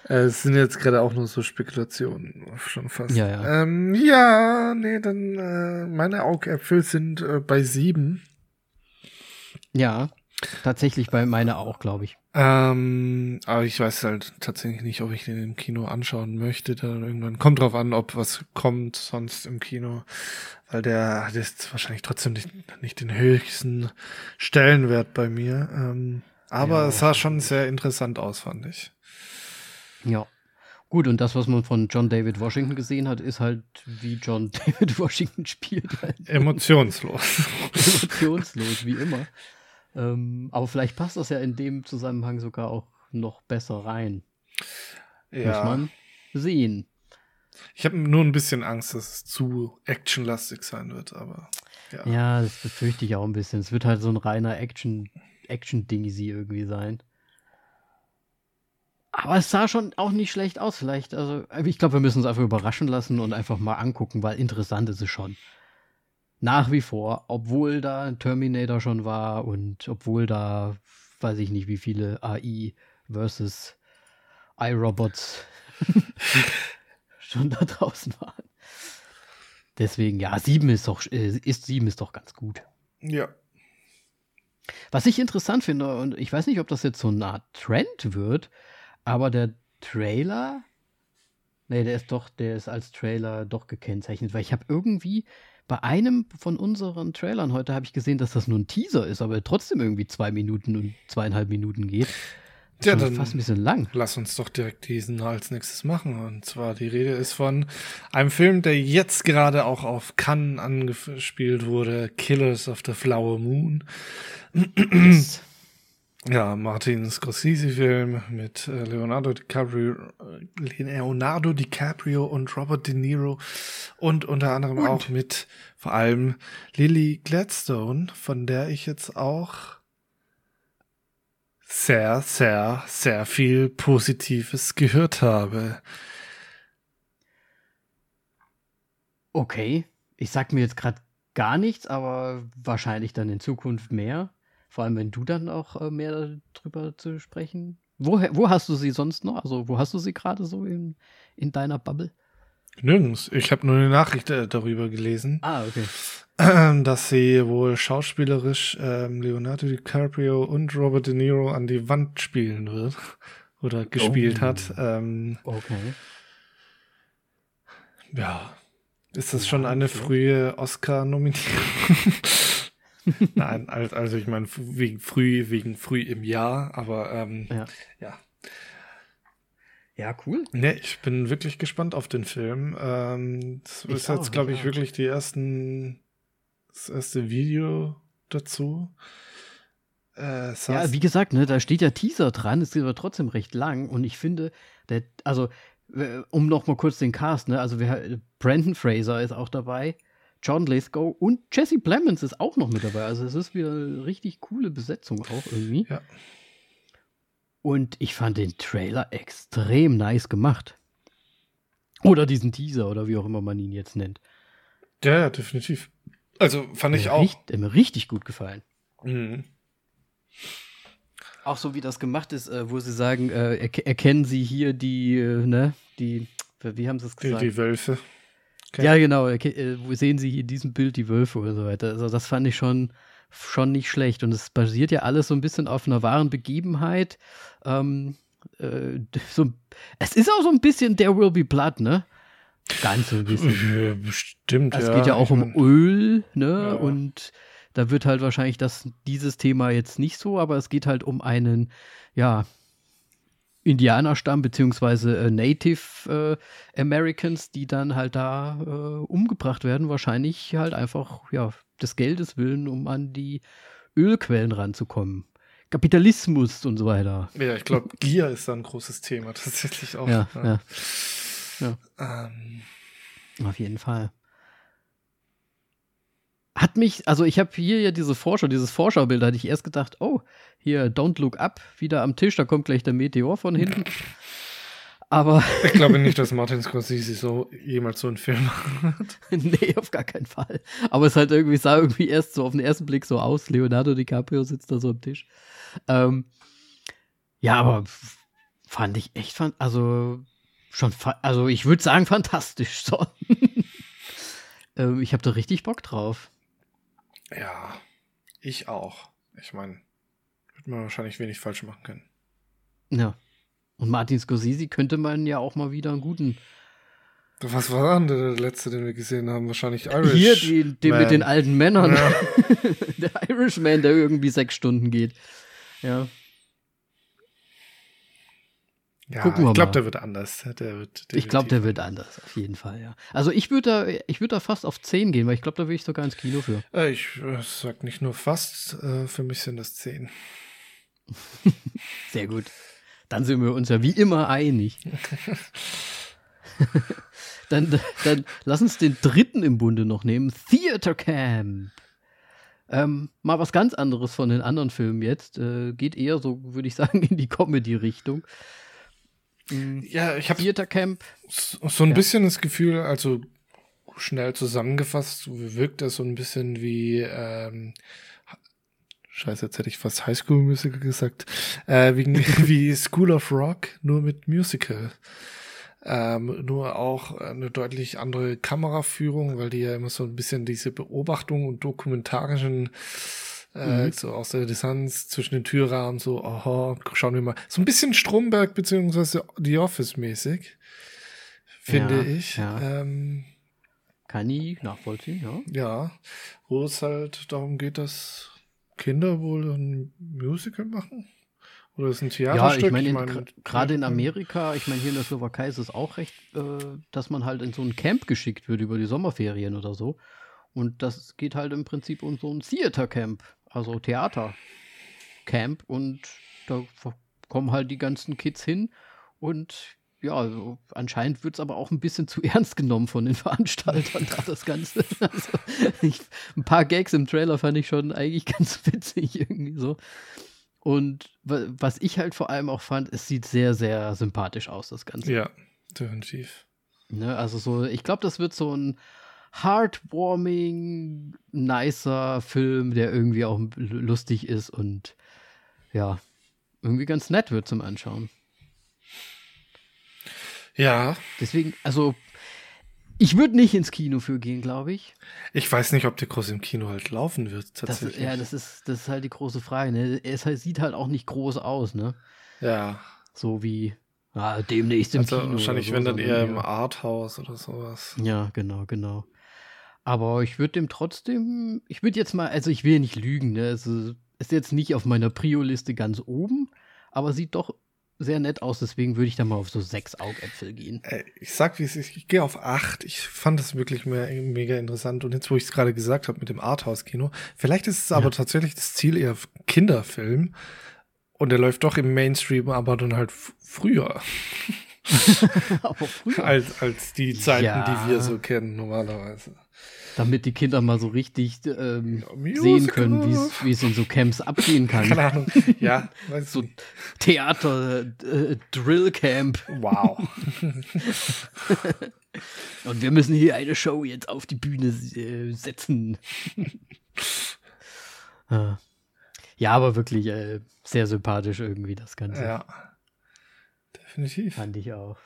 Äh, es sind jetzt gerade auch nur so Spekulationen, schon fast. Ja, ja. Ähm, ja, nee, dann äh, meine Augäpfel sind äh, bei sieben. Ja, tatsächlich bei meiner auch, glaube ich. Ähm, aber ich weiß halt tatsächlich nicht, ob ich den im Kino anschauen möchte. Dann irgendwann kommt drauf an, ob was kommt sonst im Kino, weil der hat jetzt wahrscheinlich trotzdem nicht, nicht den höchsten Stellenwert bei mir. Ähm, aber ja. es sah schon sehr interessant aus, fand ich. Ja. Gut, und das, was man von John David Washington gesehen hat, ist halt, wie John [laughs] David Washington spielt. Halt. Emotionslos. Emotionslos, wie immer. Ähm, aber vielleicht passt das ja in dem Zusammenhang sogar auch noch besser rein. Ja. Muss man sehen. Ich habe nur ein bisschen Angst, dass es zu actionlastig sein wird, aber ja. Ja, das befürchte ich auch ein bisschen. Es wird halt so ein reiner Action, Action-Dingy irgendwie sein. Aber es sah schon auch nicht schlecht aus, vielleicht. Also, ich glaube, wir müssen uns einfach überraschen lassen und einfach mal angucken, weil interessant ist es schon nach wie vor, obwohl da ein Terminator schon war und obwohl da, weiß ich nicht, wie viele AI versus iRobots [laughs] schon da draußen waren. Deswegen, ja, sieben ist doch, äh, ist sieben ist doch ganz gut. Ja. Was ich interessant finde, und ich weiß nicht, ob das jetzt so eine Art Trend wird, aber der Trailer, nee, der ist doch, der ist als Trailer doch gekennzeichnet, weil ich habe irgendwie bei einem von unseren Trailern heute habe ich gesehen, dass das nur ein Teaser ist, aber trotzdem irgendwie zwei Minuten und zweieinhalb Minuten geht. Das ja, dann fast ein bisschen lang. Lass uns doch direkt diesen als nächstes machen. Und zwar die Rede ist von einem Film, der jetzt gerade auch auf Cannes angespielt wurde, Killers of the Flower Moon. Yes. Ja, Martin Scorsese-Film mit äh, Leonardo DiCaprio, äh, Leonardo DiCaprio und Robert De Niro und unter anderem und? auch mit vor allem Lily Gladstone, von der ich jetzt auch sehr, sehr, sehr viel Positives gehört habe. Okay, ich sag mir jetzt gerade gar nichts, aber wahrscheinlich dann in Zukunft mehr. Vor allem, wenn du dann auch äh, mehr darüber zu sprechen. Wo, wo hast du sie sonst noch? Also, wo hast du sie gerade so in, in deiner Bubble? Nirgends. Ich habe nur eine Nachricht äh, darüber gelesen. Ah, okay. [clears throat] Dass sie wohl schauspielerisch ähm, Leonardo DiCaprio und Robert De Niro an die Wand spielen wird. [laughs] Oder gespielt oh. hat. Ähm, okay. Ja. Ist das schon eine frühe Oscar-Nominierung? [laughs] [laughs] Nein, also ich meine, wegen früh, wegen früh im Jahr, aber ähm, ja. ja. Ja, cool. Ne, ich bin wirklich gespannt auf den Film. Ähm, das Ich ist auch, jetzt, glaube ich auch. wirklich die ersten, das erste Video dazu. Äh, Ja, wie gesagt, ne, da steht ja Teaser dran, es ist aber trotzdem recht lang und ich finde, der, also, um noch mal kurz den Cast, ne, also wir, Brandon Fraser ist auch dabei, John Lithgow und Jesse Plemons ist auch noch mit dabei. Also es ist wieder eine richtig coole Besetzung auch irgendwie. Ja. Und ich fand den Trailer extrem nice gemacht. Oder diesen Teaser oder wie auch immer man ihn jetzt nennt. ja, ja, definitiv. Also fand ich auch. Richt, der mir richtig gut gefallen. Mhm. Auch so wie das gemacht ist, äh, wo sie sagen, äh, erke- erkennen sie hier die, äh, ne, die, wie haben sie es Die, gesagt? die Wölfe. Okay. Ja, genau, äh, wo sehen sie hier in diesem Bild die Wölfe oder so weiter. Also das fand ich schon, schon nicht schlecht. Und es basiert ja alles so ein bisschen auf einer wahren Begebenheit. Ähm, äh, [laughs] so, es ist auch so ein bisschen There Will Be Blood, ne? Ganz so ein bisschen. [laughs] Ja, bestimmt. Es ja. geht ja auch um Öl, ne? Ja. Und da wird halt wahrscheinlich das, dieses Thema jetzt nicht so, aber es geht halt um einen, ja, Indianerstamm beziehungsweise äh, Native äh, Americans, die dann halt da äh, umgebracht werden, wahrscheinlich halt einfach, ja, des Geldes willen, um an die Ölquellen ranzukommen. Kapitalismus und so weiter. Ja, ich glaube, Gier ist da ein großes Thema tatsächlich auch. Ja, ja. Ähm, Auf jeden Fall. Hat mich, also ich habe hier ja diese Vorschau, dieses Vorschaubild, da hatte ich erst gedacht, oh, hier, Don't Look Up, wieder am Tisch, da kommt gleich der Meteor von hinten. [laughs] Aber ich glaube nicht, dass [laughs] Martin Scorsese so jemals so einen Film macht. [laughs] nee, auf gar keinen Fall. Aber es halt irgendwie sah irgendwie erst so auf den ersten Blick so aus. Leonardo DiCaprio sitzt da so am Tisch. Ähm, ja, aber fand ich echt, fand, also schon, also ich würde sagen fantastisch. So. ähm, ich habe da richtig Bock drauf. Ja, ich auch. Ich meine, wird man wahrscheinlich wenig falsch machen können. Ja. Und Martin Scorsese könnte man ja auch mal wieder einen guten. Was war denn der letzte, den wir gesehen haben? Wahrscheinlich Irish. Hier, den Man. mit den alten Männern. Ja. [laughs] der Irishman, der irgendwie sechs Stunden geht. Ja. Ja, Gucken wir ich glaube, der wird anders. Der wird Ich glaube, der wird anders, auf jeden Fall, ja. Also ich würde da, ich würde da fast auf 10 gehen, weil ich glaube, da würde ich sogar ins Kino für. Äh, Ich äh, sag nicht nur fast, äh, für mich sind das zehn. [laughs] Sehr gut. Dann sind wir uns ja wie immer einig. [laughs] dann, dann lass uns den dritten im Bunde noch nehmen. Theater Camp. Ähm, mal was ganz anderes von den anderen Filmen jetzt. Äh, geht eher so, würde ich sagen, in die Comedy-Richtung. Mm, Ja, ich habe Theater Camp. so so ein Ja. bisschen das Gefühl, also schnell zusammengefasst, wirkt das so ein bisschen wie, ähm, Scheiße, jetzt hätte ich fast High School Musical gesagt, äh, wie, [laughs] [laughs] wie School of Rock, nur mit Musical. Ähm, nur auch eine deutlich andere Kameraführung, weil die ja immer so ein bisschen diese Beobachtung und dokumentarischen äh, Mhm. so aus der Distanz zwischen den Türrahmen, so, aha, schauen wir mal. So ein bisschen Stromberg beziehungsweise The Office mäßig, finde Ja, ich. ja. Ähm, Kann ich nachvollziehen, ja. ja, wo es halt darum geht, dass Kinder wohl ein Musical machen. Oder ist ein Ja, Theaterstück? ich meine, gerade in ja. Amerika, ich meine, hier in der Slowakei ist es auch recht, äh, dass man halt in so ein Camp geschickt wird über die Sommerferien oder so. Und das geht halt im Prinzip um so ein Theater Camp, also Theater Camp. Und da kommen halt die ganzen Kids hin. Und ja, so, anscheinend wird es aber auch ein bisschen zu [laughs] ernst genommen von den Veranstaltern, da das Ganze. [laughs] Also, ich, ein paar Gags im Trailer fand ich schon eigentlich [laughs] ganz witzig irgendwie so. Und wa- was ich halt vor allem auch fand, es sieht sehr, sehr sympathisch aus, das Ganze. Ja, definitiv. Ne? Also so, ich glaube, das wird so ein heartwarming, nicer Film, der irgendwie auch lustig ist und ja, irgendwie ganz nett wird zum Anschauen. Ja, Deswegen, also ich würde nicht ins Kino für gehen, glaube ich. ich weiß nicht, ob der groß im Kino halt laufen wird, Das, tatsächlich. ja, das ist, das ist halt die große Frage. Ne? Es halt, sieht halt auch nicht groß aus, ne? ja. So wie ja, demnächst im also Kino. wahrscheinlich, so, wenn dann eher im Arthouse oder sowas. Ja, genau, genau. Aber ich würde dem trotzdem, ich würde jetzt mal, also ich will ja nicht lügen, ne? Also ist jetzt nicht auf meiner Prio-Liste ganz oben, aber sieht doch sehr nett aus, deswegen würde ich da mal auf so sechs Augäpfel gehen. Ey, Ich sag, wie es ist, ich gehe auf acht. Ich fand das wirklich me mega interessant. Und jetzt, wo ich es gerade gesagt habe mit dem Arthouse-Kino, vielleicht ist es aber tatsächlich das Ziel eher Kinderfilm. Und der läuft doch im Mainstream, aber dann halt früher. [laughs] Aber früher. als, als die Zeiten, Ja. die wir so kennen, normalerweise. Damit die Kinder mal so richtig ähm, Ja, sehen können, wie es- in so Camps abgehen [laughs] kann. Keine Ahnung. Ja, So du. Theater, äh, Drill Camp. Wow. [laughs] Und wir müssen hier eine Show jetzt auf die Bühne äh, setzen. Äh, [laughs] ja, aber wirklich äh, sehr sympathisch irgendwie das Ganze. ja. Definitiv. Fand ich auch.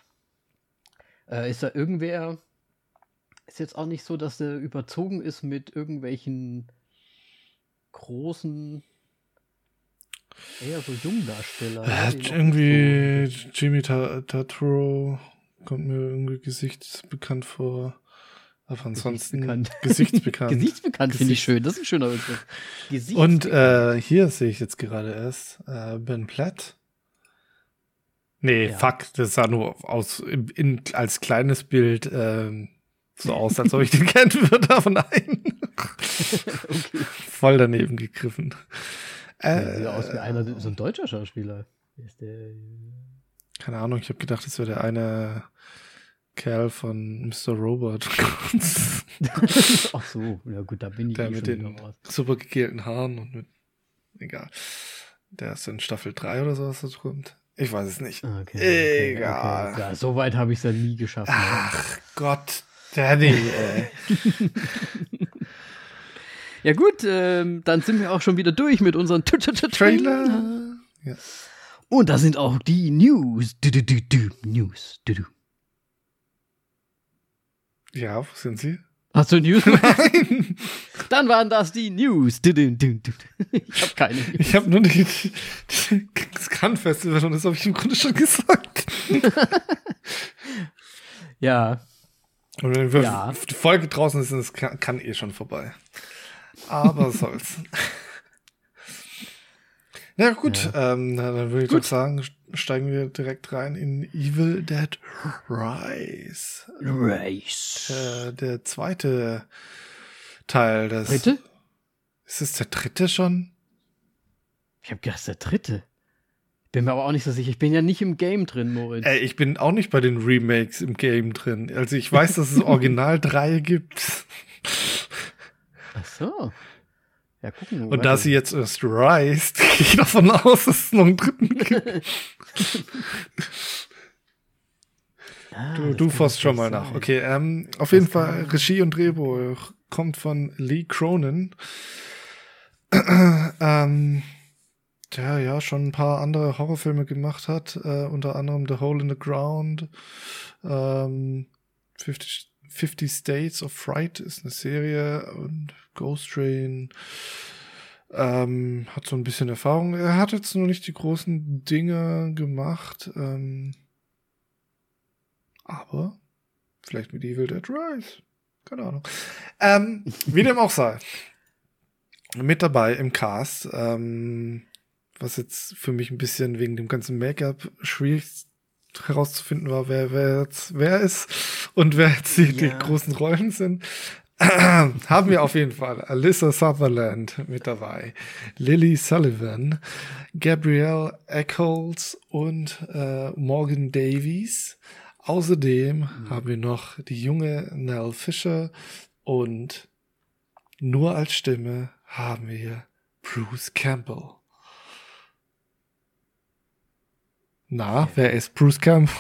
Äh, ist da irgendwer. Ist jetzt auch nicht so, dass er überzogen ist mit irgendwelchen großen. Eher so Jungdarsteller. Er die noch irgendwie nicht Jimmy Ta- Tatro kommt mir irgendwie gesichtsbekannt vor. Aber ansonsten Gesichtsbekannt. [laughs] gesichtsbekannt. So Gesichtsbekannt finde ich schön. Das ist ein schöner Begriff. Und äh, hier sehe ich jetzt gerade erst äh, Ben Platt. Nee, Ja. fuck, das sah nur aus in, in, als kleines Bild ähm, so aus, als ob ich den kennen würde, aber nein. okay. Voll daneben gegriffen. Äh, sieht aus wie einer, so ein deutscher Schauspieler. Ist der, Keine Ahnung, ich habe gedacht, das wäre der eine Kerl von Mr. Robot. [laughs] Ach so, ja gut, da bin ich der eh mit den super gegelten Haaren und mit. Egal. Der ist in Staffel 3 oder so, was da kommt. Ich weiß es nicht. Ah, Okay, okay, Egal. Okay. Ja, so weit habe ich es ja nie geschafft. Ach Gott, Danny, [laughs] ey. Ja gut, ähm, dann sind wir auch schon wieder durch mit unseren Trailer. Ja. Und da sind auch die News. Du, du, du, du. News. Ja, wo sind sie? Hast du News? Nein, dann waren das die News. Ich habe keine News. ich habe nur die, die das Cannes-Festival und das habe ich im Grunde schon gesagt. Ja, Und wenn wir Ja. die Folge draußen ist, das kann, kann eh schon vorbei. Aber [laughs] soll's. Na gut, Ähm, na, dann würde ich Gut. doch sagen, steigen wir direkt rein in Evil Dead Rise. Race. Äh, der zweite Teil des. Dritte? Ist es der dritte schon? Ich habe gedacht, der dritte. Bin mir aber auch nicht so sicher. Ich bin ja nicht im Game drin, Moritz. Ey, ich bin auch nicht bei den Remakes im Game drin. Also ich weiß, dass es [laughs] original drei gibt. Ach so. Ja, gucken. Und da sie jetzt erst Rise, [laughs] gehe ich davon aus, dass es noch einen dritten [laughs] gibt. Ah, Du, du forst schon mal nach. Okay, ähm, auf jeden Fall Regie und Drehbuch kommt von Lee Cronin. [clears throat] ähm, der ja schon ein paar andere Horrorfilme gemacht hat, äh, unter anderem The Hole in the Ground, ähm, 50, 50 States of Fright ist eine Serie und Ghost Train ähm, hat so ein bisschen Erfahrung. Er hat jetzt noch nicht die großen Dinge gemacht, ähm, aber vielleicht mit Evil Dead Rise. Keine Ahnung. Ähm, wie dem auch sei. Mit dabei im Cast, ähm, was jetzt für mich ein bisschen wegen dem ganzen Make-up schwierig herauszufinden war, wer, wer jetzt wer ist und wer jetzt die, die Ja. großen Rollen sind. [clears throat] Haben wir auf jeden Fall Alyssa Sutherland mit dabei, Lily Sullivan, Gabrielle Eccles und äh, Morgan Davies. Außerdem haben wir noch die junge Nell Fisher und nur als Stimme haben wir Bruce Campbell. Na, wer ist Bruce Campbell?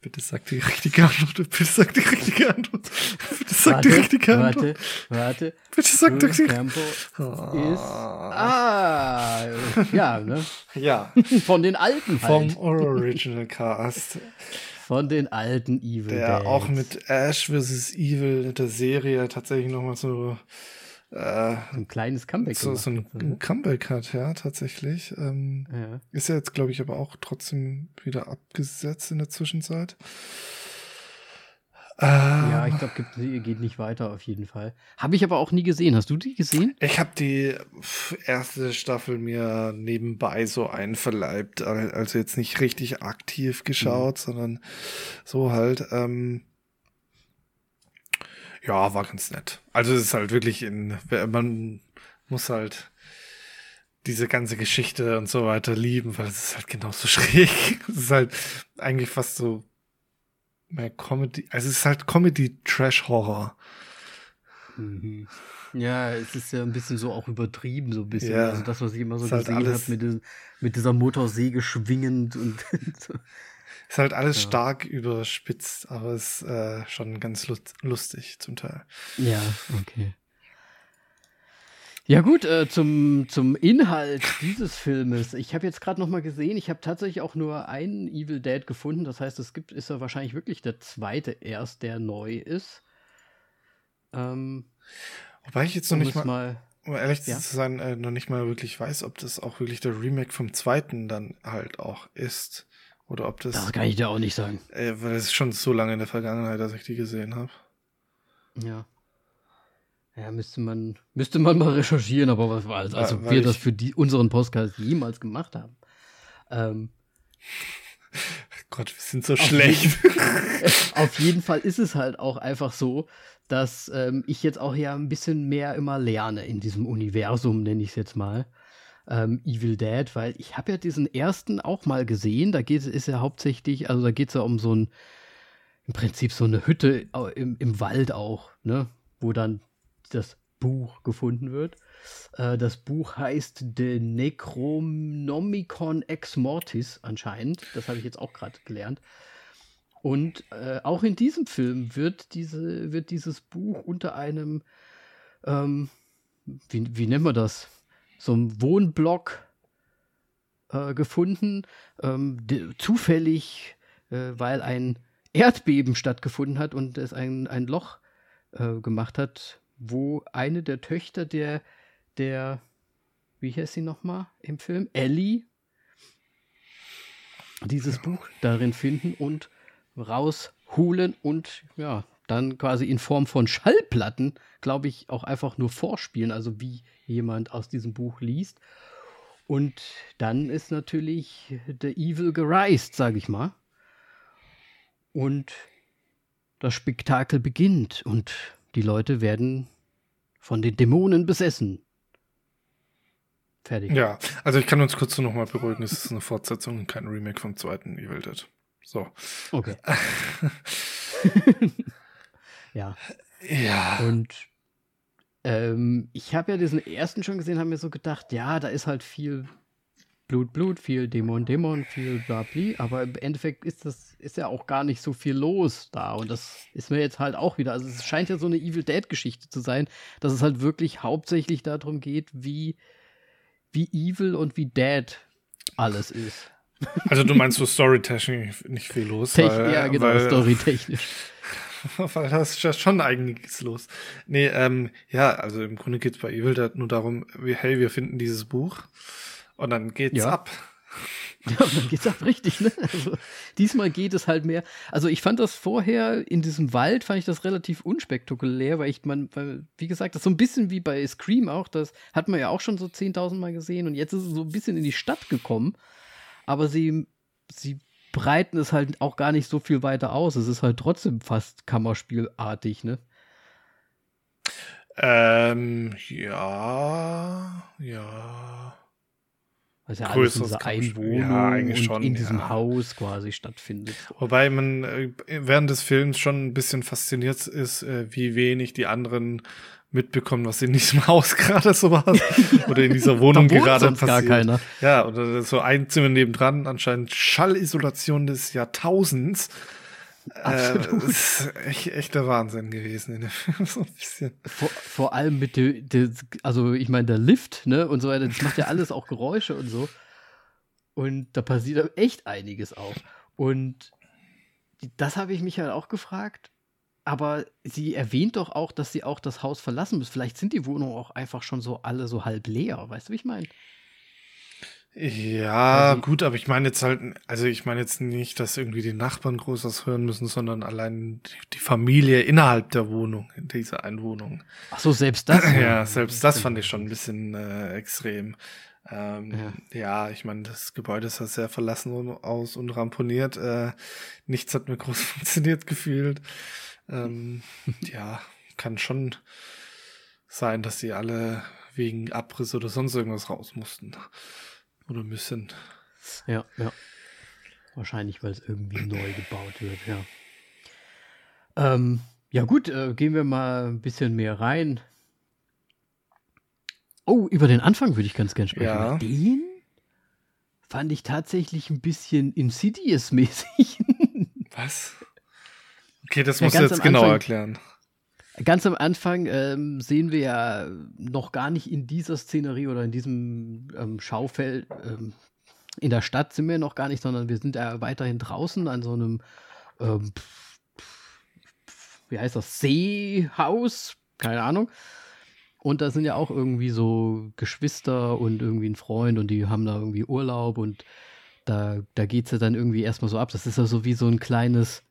Bitte sag die richtige Antwort. Bitte sag die richtige Antwort. Bitte sag die richtige Antwort. warte, warte. Bitte sag die Bruce richtige Campbell Antwort. ist. Ah, ja, ne? Ja, Von den alten vom halt. Original Cast. Von den alten Evil Der Dead. auch mit Ash vs. Evil in der Serie tatsächlich nochmal so, äh, ein kleines Comeback so, so ein, hat, ne? Comeback hat, ja, tatsächlich. Ähm, Ja. Ist ja jetzt, glaube ich, aber auch trotzdem wieder abgesetzt in der Zwischenzeit. ja, ich glaube, geht nicht weiter auf jeden Fall. Habe ich aber auch nie gesehen. Hast du die gesehen? Ich habe die erste Staffel mir nebenbei so einverleibt, also jetzt nicht richtig aktiv geschaut, mhm. sondern so halt. Ähm, ja, war ganz nett. Also es ist halt wirklich in, man muss halt diese ganze Geschichte und so weiter lieben, weil es ist halt genauso [laughs] schräg. Es ist halt eigentlich fast so mehr Comedy, also es ist halt Comedy-Trash-Horror. Mhm. Ja, es ist ja ein bisschen so auch übertrieben, so ein bisschen. Ja, also das, was ich immer so gesehen halt habe, mit, mit, dieser Motorsäge schwingend und [laughs] so. Ist halt alles ja. stark überspitzt, aber es ist äh, schon ganz lustig zum Teil. Ja, okay. Ja gut, äh, zum, zum Inhalt dieses Filmes. Ich habe jetzt gerade noch mal gesehen, ich habe tatsächlich auch nur einen Evil Dead gefunden. Das heißt, es gibt, ist ja wahrscheinlich wirklich der zweite erst, der neu ist. Ähm, Wobei ich jetzt noch nicht mal, mal, um ehrlich ja? zu sein, äh, noch nicht mal wirklich weiß, ob das auch wirklich der Remake vom zweiten dann halt auch ist. Oder ob das. Das kann ich dir auch nicht sagen. Äh, weil es ist schon so lange in der Vergangenheit, dass ich die gesehen habe. Ja. Ja, müsste man, müsste man mal recherchieren, aber was war also, als ja, wir das für die, unseren Podcast jemals gemacht haben. Ähm, Gott, wir sind so schlecht. Jeden, auf jeden Fall ist es halt auch einfach so, dass ähm, ich jetzt auch ja ein bisschen mehr immer lerne in diesem Universum, nenne ich es jetzt mal. Ähm, Evil Dead, weil ich habe ja diesen ersten auch mal gesehen. Da geht es ja hauptsächlich, also da geht es ja um so ein, im Prinzip so eine Hütte im, im Wald auch, ne? Wo dann das Buch gefunden wird. Äh, das Buch heißt The Necronomicon Ex Mortis anscheinend. Das habe ich jetzt auch gerade gelernt. Und äh, auch in diesem Film wird, diese, wird dieses Buch unter einem, ähm, wie, wie nennen wir das? So einem Wohnblock äh, gefunden. Ähm, zufällig, äh, weil ein Erdbeben stattgefunden hat und es ein, ein Loch äh, gemacht hat, wo eine der Töchter der, der, wie heißt sie nochmal im Film? Ellie, dieses Buch darin finden und rausholen und ja, dann quasi in Form von Schallplatten, glaube ich, auch einfach nur vorspielen, also wie jemand aus diesem Buch liest. Und dann ist natürlich der Evil gereist, sage ich mal. Und das Spektakel beginnt und die Leute werden von den Dämonen besessen. Fertig. Ja, also ich kann uns kurz noch mal beruhigen, es ist eine Fortsetzung und kein Remake vom zweiten Evil Dead. So. Okay. [laughs] [laughs] ja. Ja. Und ähm, ich habe ja diesen ersten schon gesehen, habe mir so gedacht, ja, da ist halt viel Blut, Blut, viel Dämon, Dämon, viel Blabli, aber im Endeffekt ist das, ist ja auch gar nicht so viel los da und das ist mir jetzt halt auch wieder, also es scheint ja so eine Evil Dead Geschichte zu sein, dass es halt wirklich hauptsächlich darum geht, wie, wie evil und wie dead alles ist. Also du meinst so storytechnisch nicht viel los? Techn weil, ja, genau, storytechnisch. [laughs] weil da ist ja schon einiges los. Nee, ähm, ja, also im Grunde geht es bei Evil Dead nur darum, wie, hey, wir finden dieses Buch und dann geht's ja. ab. [laughs] Ja, und dann geht's ab, richtig, ne? Also, diesmal geht es halt mehr. Also ich fand das vorher in diesem Wald, fand ich das relativ unspektakulär, weil ich, man, weil, wie gesagt, das ist so ein bisschen wie bei Scream auch, das hat man ja auch schon so 10.000 Mal gesehen und jetzt ist es so ein bisschen in die Stadt gekommen, aber sie, sie breiten es halt auch gar nicht so viel weiter aus. Es ist halt trotzdem fast Kammerspielartig, ne? Ähm, ja, ja. Was ja dieser Einwohnung ja, und schon, in diesem ja. Haus quasi stattfindet. Wobei man äh, während des Films schon ein bisschen fasziniert ist, äh, wie wenig die anderen mitbekommen, was in diesem [laughs] Haus gerade so war. oder in dieser Wohnung [laughs] gerade passiert. Gar keiner. Ja, oder so ein Zimmer nebendran, anscheinend Schallisolation des Jahrtausends. Äh, das ist echt, echt der Wahnsinn gewesen in dem Film, [laughs] so ein bisschen. Vor, vor allem mit dem, also ich meine, der Lift, ne, und so weiter, das macht ja alles auch Geräusche und so. Und da passiert echt einiges auch. Und das habe ich mich halt auch gefragt. Aber sie erwähnt doch auch, dass sie auch das Haus verlassen muss. Vielleicht sind die Wohnungen auch einfach schon so alle so halb leer. Weißt du, wie ich meine? Ja, gut, aber ich meine jetzt halt, also ich meine jetzt nicht, dass irgendwie die Nachbarn groß was hören müssen, sondern allein die, die Familie innerhalb der Wohnung, in dieser Einwohnung. Ach so, selbst das? [clears throat] ja, selbst das fand ich schon ein bisschen äh, extrem. Ähm, ja. ja. ich meine, das Gebäude sah sehr verlassen aus und ramponiert. Äh, nichts hat mir groß [laughs] funktioniert gefühlt. Ähm, ja, kann schon sein, dass sie alle wegen Abriss oder sonst irgendwas raus mussten. Oder müssen. Ja, ja. Wahrscheinlich, weil es irgendwie neu gebaut wird, ja. Ähm, ja, gut, äh, gehen wir mal ein bisschen mehr rein. Oh, über den Anfang würde ich ganz gern sprechen. Ja. Den fand ich tatsächlich ein bisschen Insidious-mäßig. Was? Okay, das musst ja, du jetzt genau Anfang, erklären. Ganz am Anfang ähm, sehen wir ja noch gar nicht in dieser Szenerie oder in diesem ähm, Schaufeld. Ähm, in der Stadt sind wir noch gar nicht, sondern wir sind ja weiterhin draußen an so einem, ähm, wie heißt das, Seehaus? Keine Ahnung. Und da sind ja auch irgendwie so Geschwister und irgendwie ein Freund und die haben da irgendwie Urlaub und da, da geht es ja dann irgendwie erstmal so ab. Das ist ja so wie so ein kleines,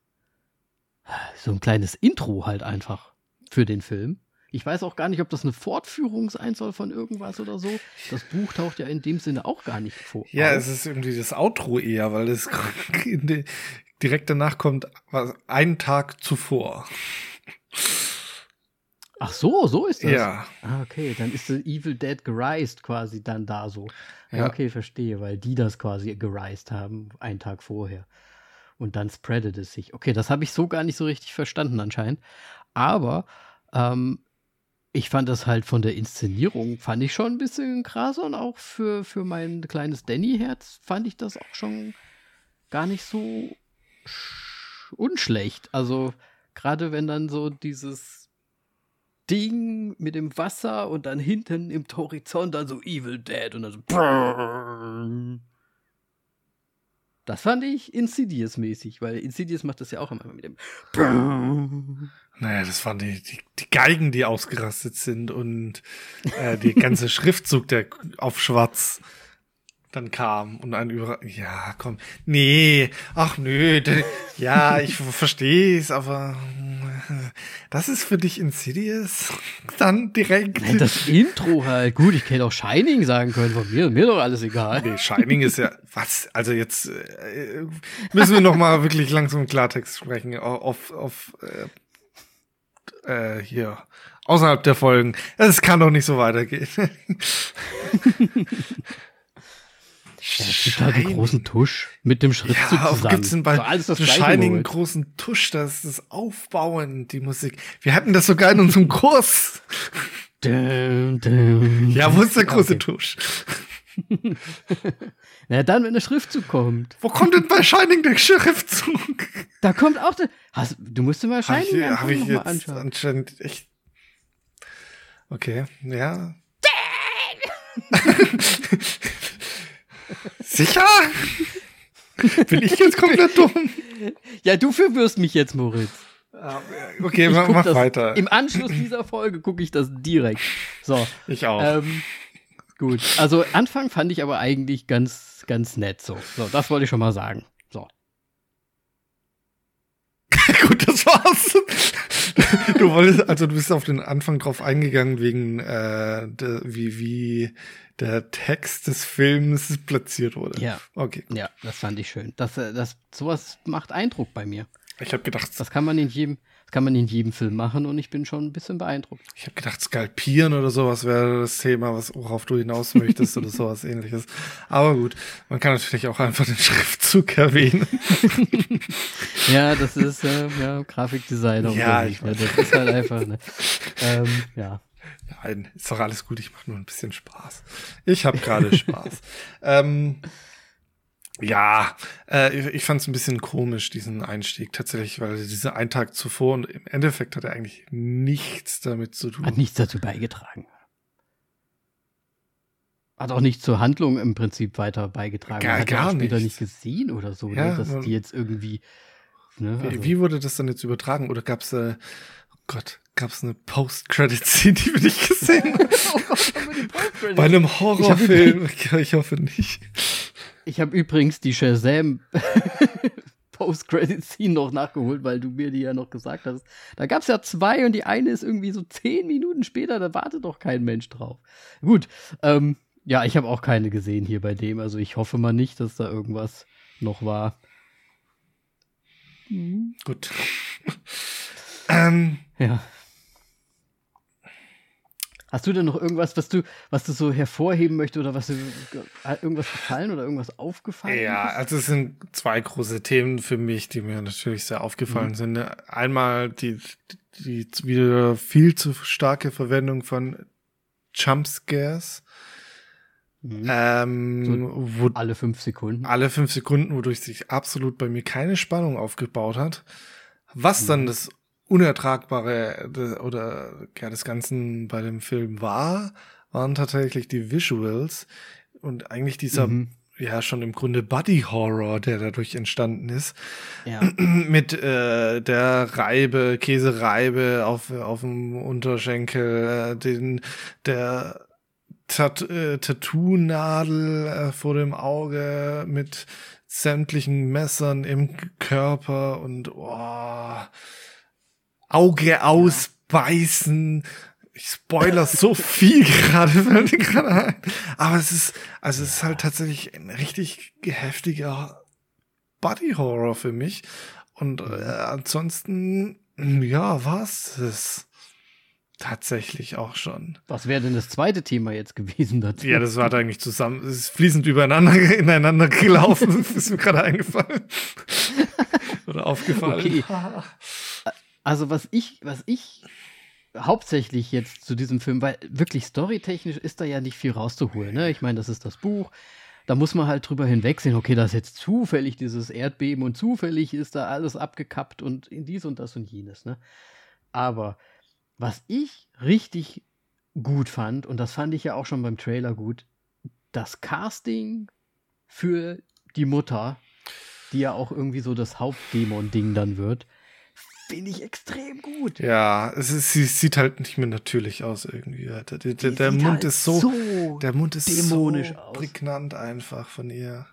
so ein kleines Intro halt einfach für den Film. Ich weiß auch gar nicht, ob das eine Fortführung sein soll von irgendwas oder so. Das Buch taucht ja in dem Sinne auch gar nicht vor. Ja, es ist irgendwie das Outro eher, weil es [laughs] direkt danach kommt, einen Tag zuvor. Ach so, so ist das. Ja. Ah, okay, dann ist The Evil Dead gereist quasi dann da so. Ja, ja, okay, verstehe, weil die das quasi gereist haben, einen Tag vorher. Und dann spreadet es sich. Okay, das habe ich so gar nicht so richtig verstanden anscheinend. Aber ähm, ich fand das halt von der Inszenierung, fand ich schon ein bisschen krass und auch für, für mein kleines Danny-Herz fand ich das auch schon gar nicht so unschlecht. Also gerade wenn dann so dieses Ding mit dem Wasser und dann hinten im Horizont dann so Evil Dead und dann so das fand ich Insidious-mäßig, weil Insidious macht das ja auch immer mit dem. Naja, das waren die, die, die Geigen, die ausgerastet sind und äh, die ganze [laughs] Schriftzug, der auf Schwarz dann kam und ein über ja komm nee ach nö ja ich verstehe es aber [laughs] das ist für dich Insidious? Dann direkt Nein, das [laughs] Intro halt. Gut ich hätte auch Shining sagen können von mir. Mir doch alles egal. Nee Shining ist ja [laughs] was? Also jetzt äh, müssen wir noch mal wirklich langsam Klartext sprechen. Auf auf äh, äh, hier außerhalb der Folgen. Es kann doch nicht so weitergehen Ja, es gibt halt einen großen Tusch mit dem Schriftzug ja, zusammen. Gibt's denn bei so alles das Shining großen Tusch, das ist das Aufbauen, die Musik. Wir hatten das sogar in unserem Kurs. dum, dum. Ja, wo ist der große okay. Tusch? [laughs] Na dann, wenn der Schriftzug kommt. Wo kommt denn bei Shining der Schriftzug? Da kommt auch der. Hast, du musst dir mal Shining hab ich, hab ich jetzt anschauen. Anscheinend echt. Okay, ja. [laughs] Sicher? Bin ich jetzt komplett dumm? Ja, du verwirrst mich jetzt, Moritz. Okay, ich mach, mach weiter. Im Anschluss dieser Folge gucke ich das direkt. So. Ich auch. Ähm, gut. Also Anfang fand ich aber eigentlich ganz, ganz nett so. So, das wollte ich schon mal sagen. So. [laughs] gut, das war's. du wolltest, also du bist auf den Anfang drauf eingegangen wegen äh, de, wie wie der Text des Films platziert wurde. Ja. Okay. Ja, das fand ich schön. Das, äh, das, sowas macht Eindruck bei mir. Ich habe gedacht, das kann man in jedem, das kann man in jedem Film machen und ich bin schon ein bisschen beeindruckt. Ich habe gedacht, skalpieren oder sowas wäre das Thema, was worauf du hinaus möchtest oder sowas ähnliches. Aber gut, man kann natürlich auch einfach den Schriftzug erwähnen. [laughs] ja, das ist äh, ja, Grafikdesigner. Ja, ich weiß. Das ist halt einfach, ne? ähm, ja. Nein, ist doch alles gut. Ich mache nur ein bisschen Spaß. Ich habe gerade [laughs] Spaß. ähm, ja, äh, ich, ich fand es ein bisschen komisch, diesen Einstieg tatsächlich, weil dieser ein Tag zuvor und im Endeffekt hat er eigentlich nichts damit zu tun. Hat nichts dazu beigetragen. Hat auch nicht zur Handlung im Prinzip weiter beigetragen. Gar, hat gar später nicht gesehen oder so, ne, ja, ne? dass die jetzt irgendwie. Ne, also wie, wie, wurde das dann jetzt übertragen? Oder gab es äh, Gott, gab es eine Post-Credit-Scene, die wir nicht gesehen haben? [laughs] oh Gott, Bei einem Horrorfilm. Ich, ich, hoffe nicht. Ich habe übrigens die Shazam [laughs] Post-Credit-Scene noch nachgeholt, weil du mir die ja noch gesagt hast. Da gab es ja zwei und die eine ist irgendwie so zehn Minuten später, da wartet doch kein Mensch drauf. Gut, ähm, ja, ich habe auch keine gesehen hier bei dem, also ich hoffe mal nicht, dass da irgendwas noch war. Mhm. Gut. Ähm, ja. Hast du denn noch irgendwas, was du, was du so hervorheben möchtest oder was du irgendwas gefallen oder irgendwas aufgefallen? Ja, also es sind zwei große Themen für mich, die mir natürlich sehr aufgefallen mhm. sind. Einmal die, die wieder viel zu starke Verwendung von Jumpscares. Mhm. Ähm, so wo alle fünf Sekunden. Alle fünf Sekunden, wodurch sich absolut bei mir keine Spannung aufgebaut hat. Was mhm. dann das Unertragbare oder ja, des Ganzen bei dem Film war, waren tatsächlich die Visuals und eigentlich dieser mhm. ja schon im Grunde Body Horror, der dadurch entstanden ist, ja. [clears throat] mit äh, der Reibe, Käsereibe auf auf dem Unterschenkel, äh, den der Tat äh, Tattoo-Nadel äh, vor dem Auge mit sämtlichen Messern im Körper und oh, Auge ausbeißen. Ich spoiler so [laughs] viel gerade, gerade aber es ist, also es ist halt tatsächlich ein richtig heftiger Body Horror für mich. Und äh, ansonsten, ja, was es tatsächlich auch schon. Was wäre denn das zweite Thema jetzt gewesen dazu? Ja, das war da eigentlich zusammen, es ist fließend übereinander [laughs] ineinander gelaufen, ist mir gerade eingefallen. [laughs] Oder aufgefallen. Okay. Also was ich, was ich hauptsächlich jetzt zu diesem Film, weil wirklich storytechnisch ist da ja nicht viel rauszuholen. Ne? Ich meine, das ist das Buch. Da muss man halt drüber hinwegsehen, okay, das ist jetzt zufällig dieses Erdbeben und zufällig ist da alles abgekappt und in dies und das und jenes. Ne? Aber was ich richtig gut fand, und das fand ich ja auch schon beim Trailer gut, das Casting für die Mutter, die ja auch irgendwie so das Hauptdämon-Ding dann wird, finde ich extrem gut. Ja, es ist, sie sieht halt nicht mehr natürlich aus irgendwie. Der, der, der, der Mund halt ist so, so, der Mund ist dämonisch so aus. prägnant einfach von ihr.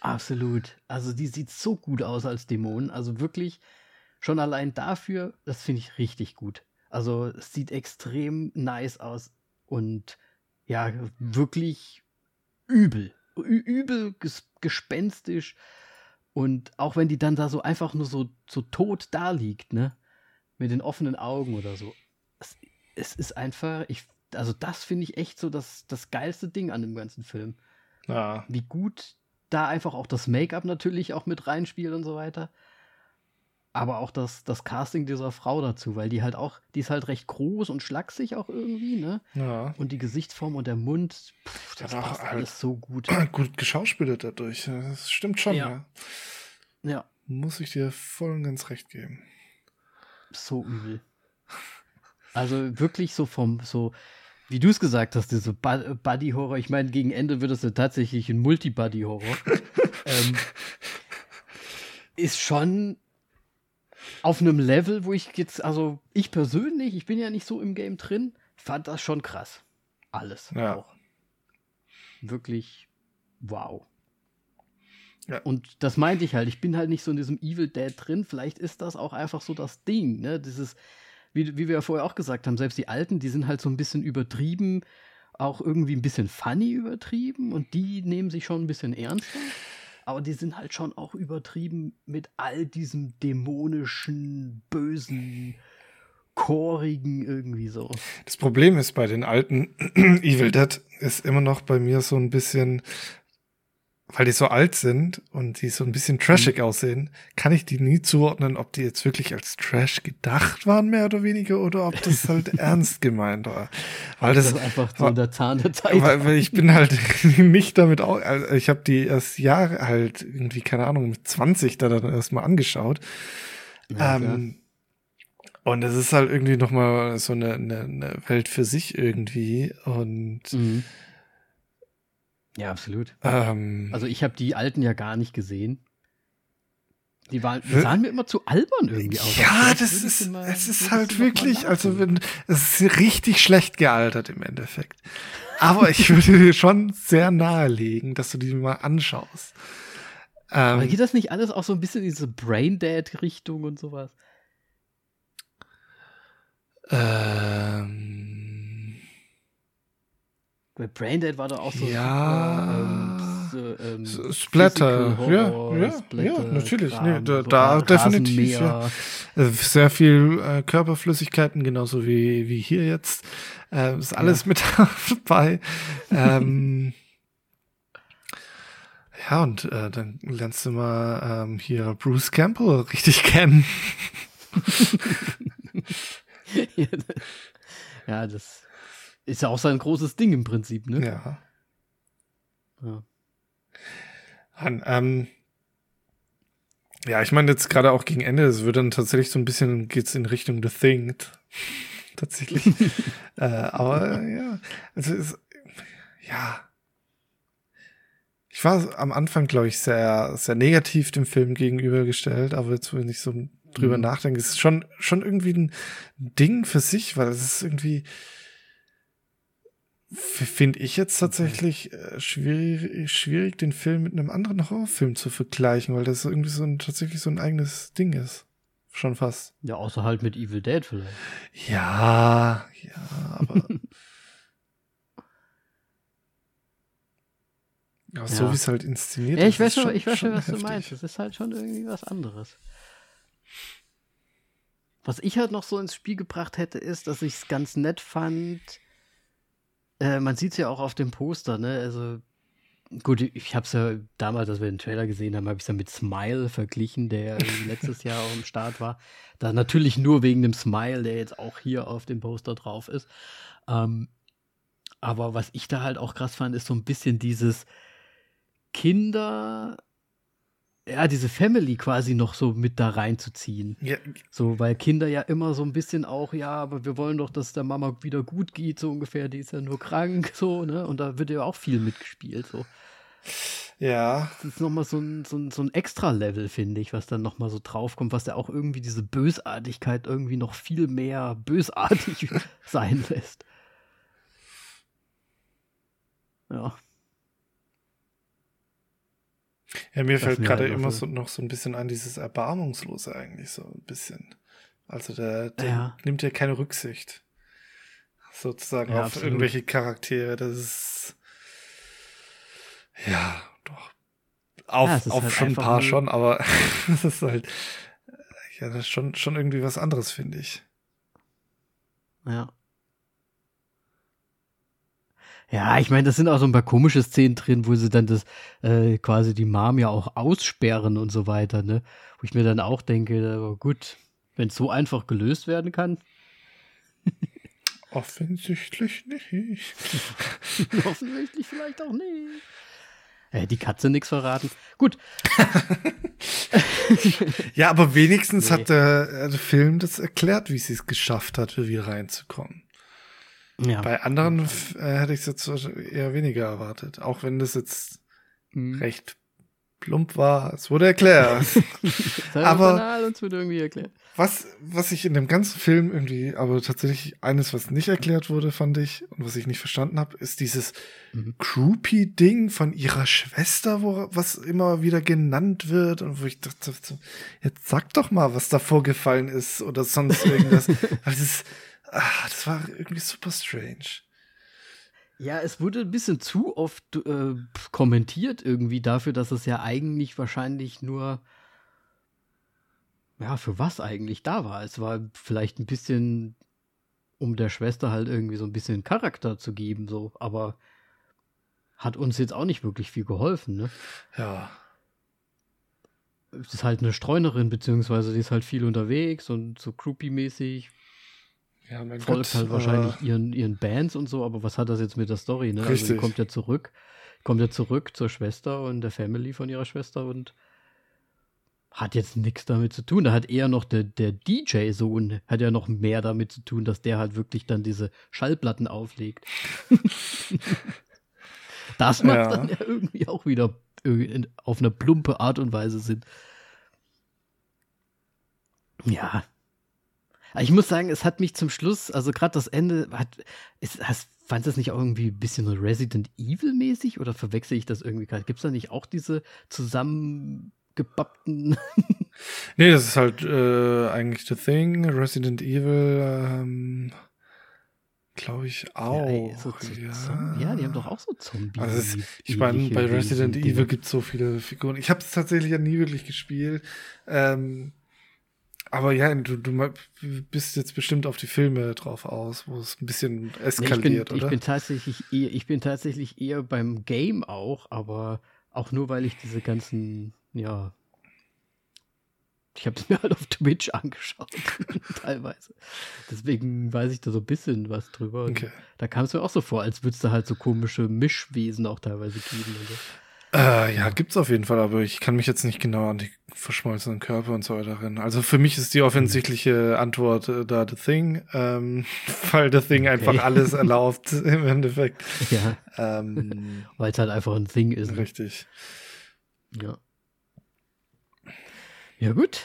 Absolut. Also die sieht so gut aus als Dämon. Also wirklich schon allein dafür, das finde ich richtig gut. Also es sieht extrem nice aus und ja, wirklich übel. Ü übel ges gespenstisch und auch wenn die dann da so einfach nur so, so tot da liegt, ne? Mit den offenen Augen oder so. Es, es ist einfach, ich, also das finde ich echt so das, das geilste Ding an dem ganzen Film. Ja. Wie gut da einfach auch das Make-up natürlich auch mit reinspielt und so weiter. Aber auch das, das Casting dieser Frau dazu, weil die halt auch, die ist halt recht groß und schlaksig auch irgendwie, ne? Ja. Und die Gesichtsform und der Mund, pff, das passt halt alles so gut. [clears throat] Gut geschauspielert dadurch. Das stimmt schon, ja. ja. Ja. Muss ich dir voll und ganz recht geben. So übel. Also wirklich so vom, so, wie du es gesagt hast, diese Buddy-Horror. Ich meine, gegen Ende wird es ja tatsächlich ein Multi-Buddy-Horror. [laughs] ähm, ist schon auf einem Level, wo ich jetzt, also ich persönlich, ich bin ja nicht so im Game drin, fand das schon krass. Alles. Ja. Auch. Wirklich wow. Ja. Und das meinte ich halt. Ich bin halt nicht so in diesem Evil Dead drin. Vielleicht ist das auch einfach so das Ding, ne? Dieses, wie, wie wir ja vorher auch gesagt haben, selbst die Alten, die sind halt so ein bisschen übertrieben, auch irgendwie ein bisschen funny übertrieben und die nehmen sich schon ein bisschen ernster. Aber die sind halt schon auch übertrieben mit all diesem dämonischen, bösen, chorigen irgendwie so. Das Problem ist bei den alten [clears throat] Evil Dead ist immer noch bei mir so ein bisschen, weil die so alt sind und die so ein bisschen trashig mhm. aussehen, kann ich die nie zuordnen, ob die jetzt wirklich als Trash gedacht waren, mehr oder weniger, oder ob das [laughs] halt ernst gemeint war. Weil das, das einfach so der Zahn der Zeit. Weil, weil ich bin halt [laughs] nicht damit auch, also ich habe die erst Jahre halt irgendwie, keine Ahnung, mit 20 da dann erstmal angeschaut. Ja, ähm, und es ist halt irgendwie nochmal so eine, eine, eine Welt für sich irgendwie und mhm ja, absolut. Ähm, also ich habe die alten ja gar nicht gesehen. Die, waren, die sahen mir immer zu albern irgendwie aus. Ja, das ist, es ist halt wirklich, also wenn, es ist richtig schlecht gealtert im Endeffekt. Aber ich würde dir schon sehr nahelegen, dass du die mal anschaust. Ähm, Aber geht das nicht alles auch so ein bisschen in diese Braindead-Richtung und sowas? Ähm. Bei Braindead war da auch so. Ja. ähm, so, ähm, Splatter. Ja, ja, Splatter, ja, natürlich. Kram, nee, da, da definitiv. Ja. Äh, sehr viel äh, Körperflüssigkeiten, genauso wie, wie hier jetzt. Äh, ist alles ja. mit [laughs] dabei. ähm, ja, und äh, dann lernst du mal ähm, hier Bruce Campbell richtig [laughs] kennen. [laughs] ja, das ist ja auch sein großes Ding im Prinzip, ne? Ja. Ja. Dann, ähm, ja, ich meine jetzt gerade auch gegen Ende, es wird dann tatsächlich so ein bisschen, geht's in Richtung The Thing. [laughs] tatsächlich. [laughs] äh, aber ja, also ist, ja, ich war am Anfang, glaube ich, sehr, sehr negativ dem Film gegenübergestellt, aber jetzt, wenn ich so drüber mhm. nachdenke, ist es schon, schon irgendwie ein Ding für sich, weil es ist irgendwie, finde ich jetzt tatsächlich äh, schwierig, schwierig, den Film mit einem anderen Horrorfilm zu vergleichen, weil das irgendwie so ein, tatsächlich so ein eigenes Ding ist. Schon fast. Ja, außer halt mit Evil Dead vielleicht. Ja, ja, aber [laughs] Ja, ja. so wie es halt inszeniert ja, ich Weiß schon, ich weiß schon, was heftig. du meinst. Es ist halt schon irgendwie was anderes. Was ich halt noch so ins Spiel gebracht hätte, ist, dass ich es ganz nett fand. Äh, man sieht es ja auch auf dem Poster, ne? Also, gut, ich habe es ja damals, als wir den Trailer gesehen haben, habe ich es ja mit Smile verglichen, der [laughs] letztes Jahr auch im Start war. Da natürlich nur wegen dem Smile, der jetzt auch hier auf dem Poster drauf ist. Ähm, aber was ich da halt auch krass fand, ist so ein bisschen dieses, Kinder, ja, diese Family quasi noch so mit da reinzuziehen. Ja. So, weil Kinder ja immer so ein bisschen auch, ja, aber wir wollen doch, dass der Mama wieder gut geht, so ungefähr, die ist ja nur krank, so, ne? Und da wird ja auch viel mitgespielt, so. Ja. Das ist nochmal so ein, so ein, so ein Extra-Level, finde ich, was dann nochmal so draufkommt, was ja auch irgendwie diese Bösartigkeit irgendwie noch viel mehr bösartig [laughs] sein lässt. Ja. Ja, mir fällt gerade halt immer so, noch so ein bisschen an, dieses Erbarmungslose eigentlich so ein bisschen. Also der, der ja. nimmt ja keine Rücksicht. Sozusagen ja, auf absolut. irgendwelche Charaktere. Das ist ja doch. Auf, ja, auf halt schon ein paar schon, aber [laughs] es ist halt ja, das ist schon, schon irgendwie was anderes, finde ich. Ja. Ja, ich meine, das sind auch so ein paar komische Szenen drin, wo sie dann das äh, quasi die Mom ja auch aussperren und so weiter, ne? Wo ich mir dann auch denke, aber gut, wenn es so einfach gelöst werden kann. [laughs] Offensichtlich nicht. [laughs] Offensichtlich vielleicht auch nicht. Äh, die Katze nichts verraten. Gut. [laughs] ja, aber wenigstens nee. hat der, äh, der, Film das erklärt, wie sie es geschafft hat, wieder reinzukommen. Ja. Bei anderen äh, hätte ich es jetzt eher weniger erwartet. Auch wenn das jetzt mhm. recht plump war. Es wurde erklärt. [laughs] aber uns wird irgendwie erklärt. Was, was ich in dem ganzen Film irgendwie, aber tatsächlich eines, was nicht erklärt wurde, fand ich, und was ich nicht verstanden habe, ist dieses mhm. Groupie-Ding von ihrer Schwester, wo, was immer wieder genannt wird und wo ich dachte, jetzt sag doch mal, was da vorgefallen ist oder sonst irgendwas. [laughs] das ist, ach, das war irgendwie super strange. Ja, es wurde ein bisschen zu oft äh, kommentiert irgendwie dafür, dass es ja eigentlich wahrscheinlich nur ja, für was eigentlich da war. Es war vielleicht ein bisschen, um der Schwester halt irgendwie so ein bisschen Charakter zu geben, so, aber hat uns jetzt auch nicht wirklich viel geholfen, ne? Ja. Es ist halt eine Streunerin, beziehungsweise die ist halt viel unterwegs und so groupie-mäßig ja, mein folgt Gott, halt wahrscheinlich ihren, ihren Bands und so, aber was hat das jetzt mit der Story, ne? Richtig. Also die kommt ja zurück, kommt ja zurück zur Schwester und der Family von ihrer Schwester und hat jetzt nichts damit zu tun. Da hat eher noch der, der DJ-Sohn, hat ja noch mehr damit zu tun, dass der halt wirklich dann diese Schallplatten auflegt. [laughs] das macht ja. dann ja irgendwie auch wieder auf eine plumpe Art und Weise Sinn. Ja. Ich muss sagen, es hat mich zum Schluss, also gerade das Ende, hat, ist, hast, fand das nicht auch irgendwie ein bisschen Resident Evil-mäßig oder verwechsel ich das irgendwie gerade? Gibt es da nicht auch diese zusammengebappten. [laughs] nee, das ist halt äh, eigentlich The Thing, Resident Evil, ähm, glaube ich auch. Ja, so ja. ja. die haben doch auch so Zombies. Also ich meine, bei Resident Evil gibt es so viele Figuren. Ich habe es tatsächlich ja nie wirklich gespielt. Ähm, aber ja, du, du bist jetzt bestimmt auf die Filme drauf aus, wo es ein bisschen eskaliert, nee, ich bin, oder? Ich bin tatsächlich eher, ich bin tatsächlich eher beim Game auch, aber auch nur, weil ich diese ganzen, ja, ich habe es [laughs] mir halt auf Twitch angeschaut, [laughs] teilweise. Deswegen weiß ich da so ein bisschen was drüber. Okay. Da kam es mir auch so vor, als würdest du halt so komische Mischwesen auch teilweise geben. Oder? Äh, ja, gibt's auf jeden Fall, aber ich kann mich jetzt nicht genau an die verschmolzenen Körper und so weiter erinnern. Also für mich ist die offensichtliche Antwort äh, da The Thing, ähm, [laughs] weil The Thing okay. einfach alles [laughs] erlaubt im Endeffekt. Ja. Ähm, [laughs] weil es halt einfach ein Thing ist. Richtig. Ja. Ja, gut.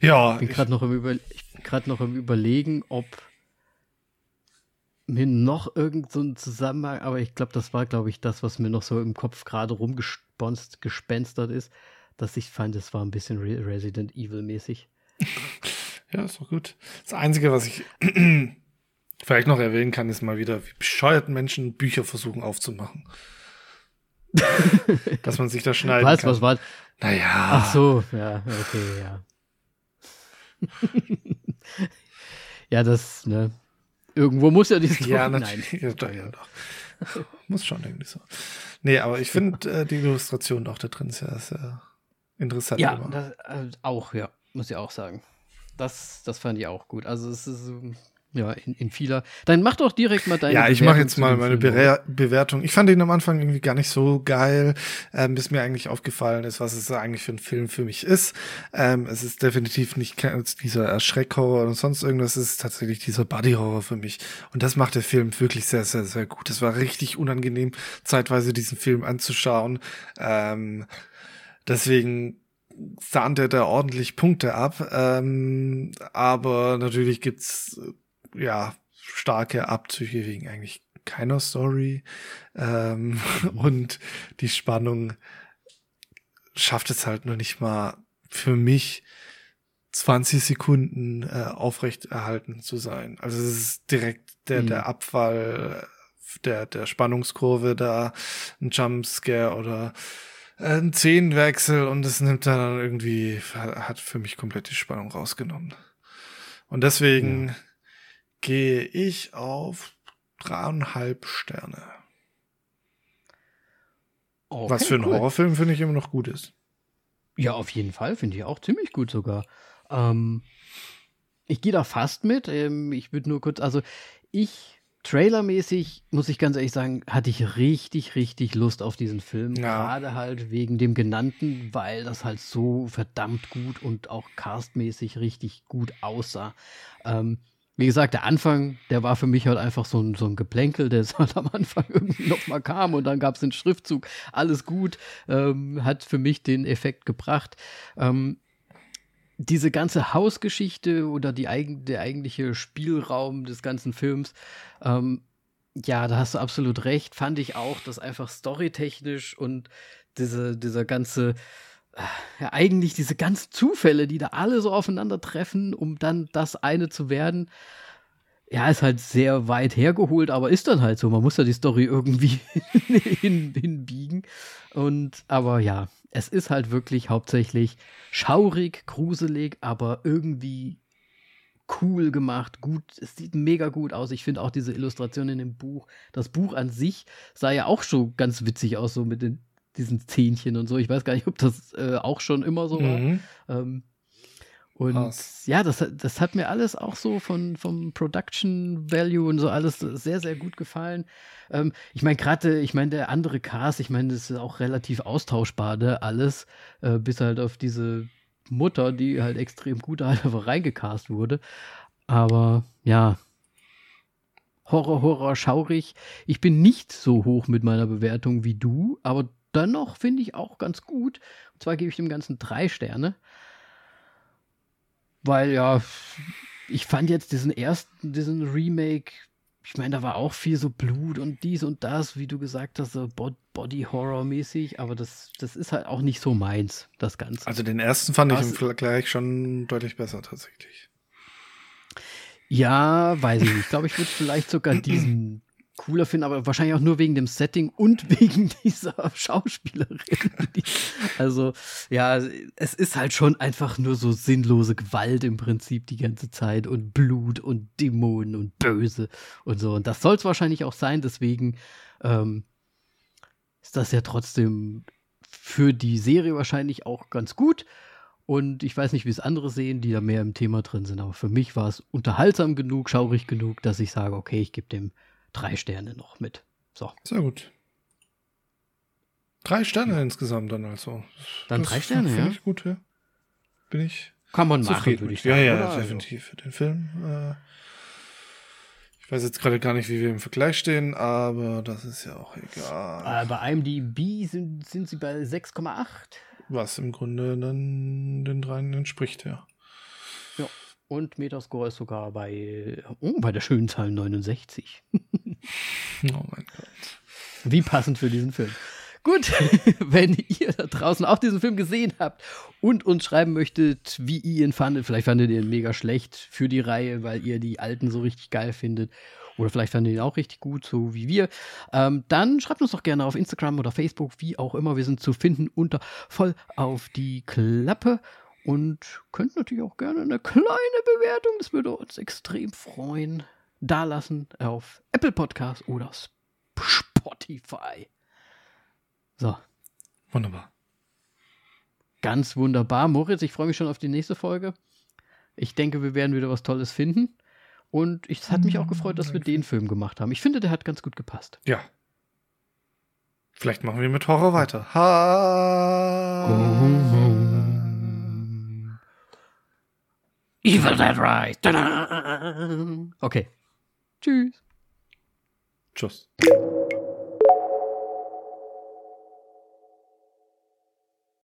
Ja. Ich bin gerade noch, noch im Überlegen, ob mir noch irgend so Zusammenhang, aber ich glaube, das war, glaube ich, das, was mir noch so im Kopf gerade rumgespenstert ist, dass ich fand, es war ein bisschen Re Resident Evil-mäßig. [laughs] Ja, ist doch gut. Das Einzige, was ich [clears throat] vielleicht noch erwähnen kann, ist mal wieder, wie bescheuert Menschen Bücher versuchen aufzumachen. [laughs] Dass man sich da schneiden was, kann. Was, was war? Naja. Ach so, ja, okay, ja. [laughs] ja, das, ne, Irgendwo muss [laughs] ja die Story Ja, natürlich. Ja, doch, ja, doch. muss schon irgendwie so. Nee, aber ich finde äh, die Illustration auch da drin sehr, sehr interessant. Ja, das, äh, auch, ja, muss ich auch sagen. Das, das fand ich auch gut. Also es ist ja, in, in vieler. Dann mach doch direkt mal deine Ja, ich mache jetzt mal meine Be Bewertung. Ich fand ihn am Anfang irgendwie gar nicht so geil, ähm, bis mir eigentlich aufgefallen ist, was es eigentlich für ein Film für mich ist. Ähm, es ist definitiv nicht dieser Erschreckhorror oder sonst irgendwas, es ist tatsächlich dieser Bodyhorror für mich. Und das macht der Film wirklich sehr, sehr, sehr gut. Es war richtig unangenehm, zeitweise diesen Film anzuschauen. Ähm, deswegen sahnt er da ordentlich Punkte ab. Ähm, aber natürlich gibt's ja, starke Abzüge wegen eigentlich keiner Story. Ähm, [laughs] und die Spannung schafft es halt noch nicht mal für mich 20 Sekunden äh, aufrecht erhalten zu sein. Also es ist direkt der, mhm. der Abfall der, der Spannungskurve da, ein Jumpscare oder ein Szenenwechsel und es nimmt dann irgendwie, hat für mich komplett die Spannung rausgenommen. Und deswegen ja gehe ich auf dreieinhalb Sterne. Okay, Was für ein cool. Horrorfilm finde ich immer noch gut ist. Ja, auf jeden Fall finde ich auch ziemlich gut sogar. Ähm, ich gehe da fast mit. Ähm, ich würde nur kurz, also ich trailermäßig, muss ich ganz ehrlich sagen, hatte ich richtig, richtig Lust auf diesen Film. Ja. Gerade halt wegen dem genannten, weil das halt so verdammt gut und auch castmäßig richtig gut aussah. Ähm, wie gesagt, der Anfang, der war für mich halt einfach so ein, so ein Geplänkel, der [laughs] halt am Anfang irgendwie nochmal kam und dann gab es den Schriftzug, alles gut, ähm, hat für mich den Effekt gebracht. Ähm, diese ganze Hausgeschichte oder die der eigentliche Spielraum des ganzen Films, ähm, ja, da hast du absolut recht, fand ich auch, dass einfach storytechnisch und diese, dieser ganze ja, eigentlich diese ganzen Zufälle, die da alle so aufeinandertreffen, um dann das eine zu werden, ja, ist halt sehr weit hergeholt, aber ist dann halt so. Man muss ja die Story irgendwie [laughs] hin, hinbiegen. Und, aber ja, es ist halt wirklich hauptsächlich schaurig, gruselig, aber irgendwie cool gemacht, gut, es sieht mega gut aus. Ich finde auch diese Illustration in dem Buch, das Buch an sich sah ja auch schon ganz witzig aus, so mit den diesen Zähnchen und so. Ich weiß gar nicht, ob das äh, auch schon immer so war. Mhm. Ähm, und Krass. ja, das, das hat mir alles auch so von, vom Production Value und so alles sehr, sehr gut gefallen. Ähm, ich meine, gerade, ich meine, der andere Cast, ich meine, das ist auch relativ austauschbar, ne, alles, äh, bis halt auf diese Mutter, die halt extrem gut halt [laughs] einfach reingecast wurde. Aber ja, Horror, Horror, schaurig. Ich bin nicht so hoch mit meiner Bewertung wie du, aber dennoch finde ich auch ganz gut. Und zwar gebe ich dem Ganzen drei Sterne. Weil ja, ich fand jetzt diesen ersten, diesen Remake, ich meine, da war auch viel so Blut und dies und das, wie du gesagt hast, so Body-Horror-mäßig, aber das, das ist halt auch nicht so meins, das Ganze. Also den ersten fand Was? ich im Vergleich schon deutlich besser tatsächlich. Ja, weiß ich nicht. Ich glaube, ich würde vielleicht sogar diesen cooler finden, aber wahrscheinlich auch nur wegen dem Setting und [laughs] wegen dieser Schauspielerin. [laughs] also, ja, es ist halt schon einfach nur so sinnlose Gewalt im Prinzip die ganze Zeit und Blut und Dämonen und Böse und so. Und das soll es wahrscheinlich auch sein, deswegen ähm, ist das ja trotzdem für die Serie wahrscheinlich auch ganz gut. Und ich weiß nicht, wie es andere sehen, die da mehr im Thema drin sind. Aber für mich war es unterhaltsam genug, schaurig genug, dass ich sage, okay, ich gebe dem drei Sterne noch mit. So. Sehr gut. Drei Sterne ja. insgesamt dann also. Dann das drei Sterne, ja. Ich gut, ja. Bin ich. Kann man machen, würde ich sagen. Ja, ja, oder? definitiv für den Film. Äh, ich weiß jetzt gerade gar nicht, wie wir im Vergleich stehen, aber das ist ja auch egal. Äh, bei IMDb sind, sind sie bei 6,8. Was im Grunde dann den dreien entspricht, ja. Und Metascore ist sogar bei, oh, bei der schönen Zahl 69. [laughs] oh mein Gott. Wie passend für diesen Film. Gut, [laughs] wenn ihr da draußen auch diesen Film gesehen habt und uns schreiben möchtet, wie ihr ihn fandet, vielleicht fandet ihr ihn mega schlecht für die Reihe, weil ihr die alten so richtig geil findet. Oder vielleicht fandet ihr ihn auch richtig gut, so wie wir. Ähm, dann schreibt uns doch gerne auf Instagram oder Facebook, wie auch immer. Wir sind zu finden unter voll auf die Klappe. Und könnt natürlich auch gerne eine kleine Bewertung, das würde uns extrem freuen, da lassen auf Apple Podcast oder Spotify. So. Wunderbar. Ganz wunderbar. Moritz, ich freue mich schon auf die nächste Folge. Ich denke, wir werden wieder was Tolles finden. Und es hat mich auch gefreut, dass wir den Film gemacht haben. Ich finde, der hat ganz gut gepasst. Ja. Vielleicht machen wir mit Horror weiter. Ha. Oh. Evil Dead Rise. Okay. Tschüss. Tschüss.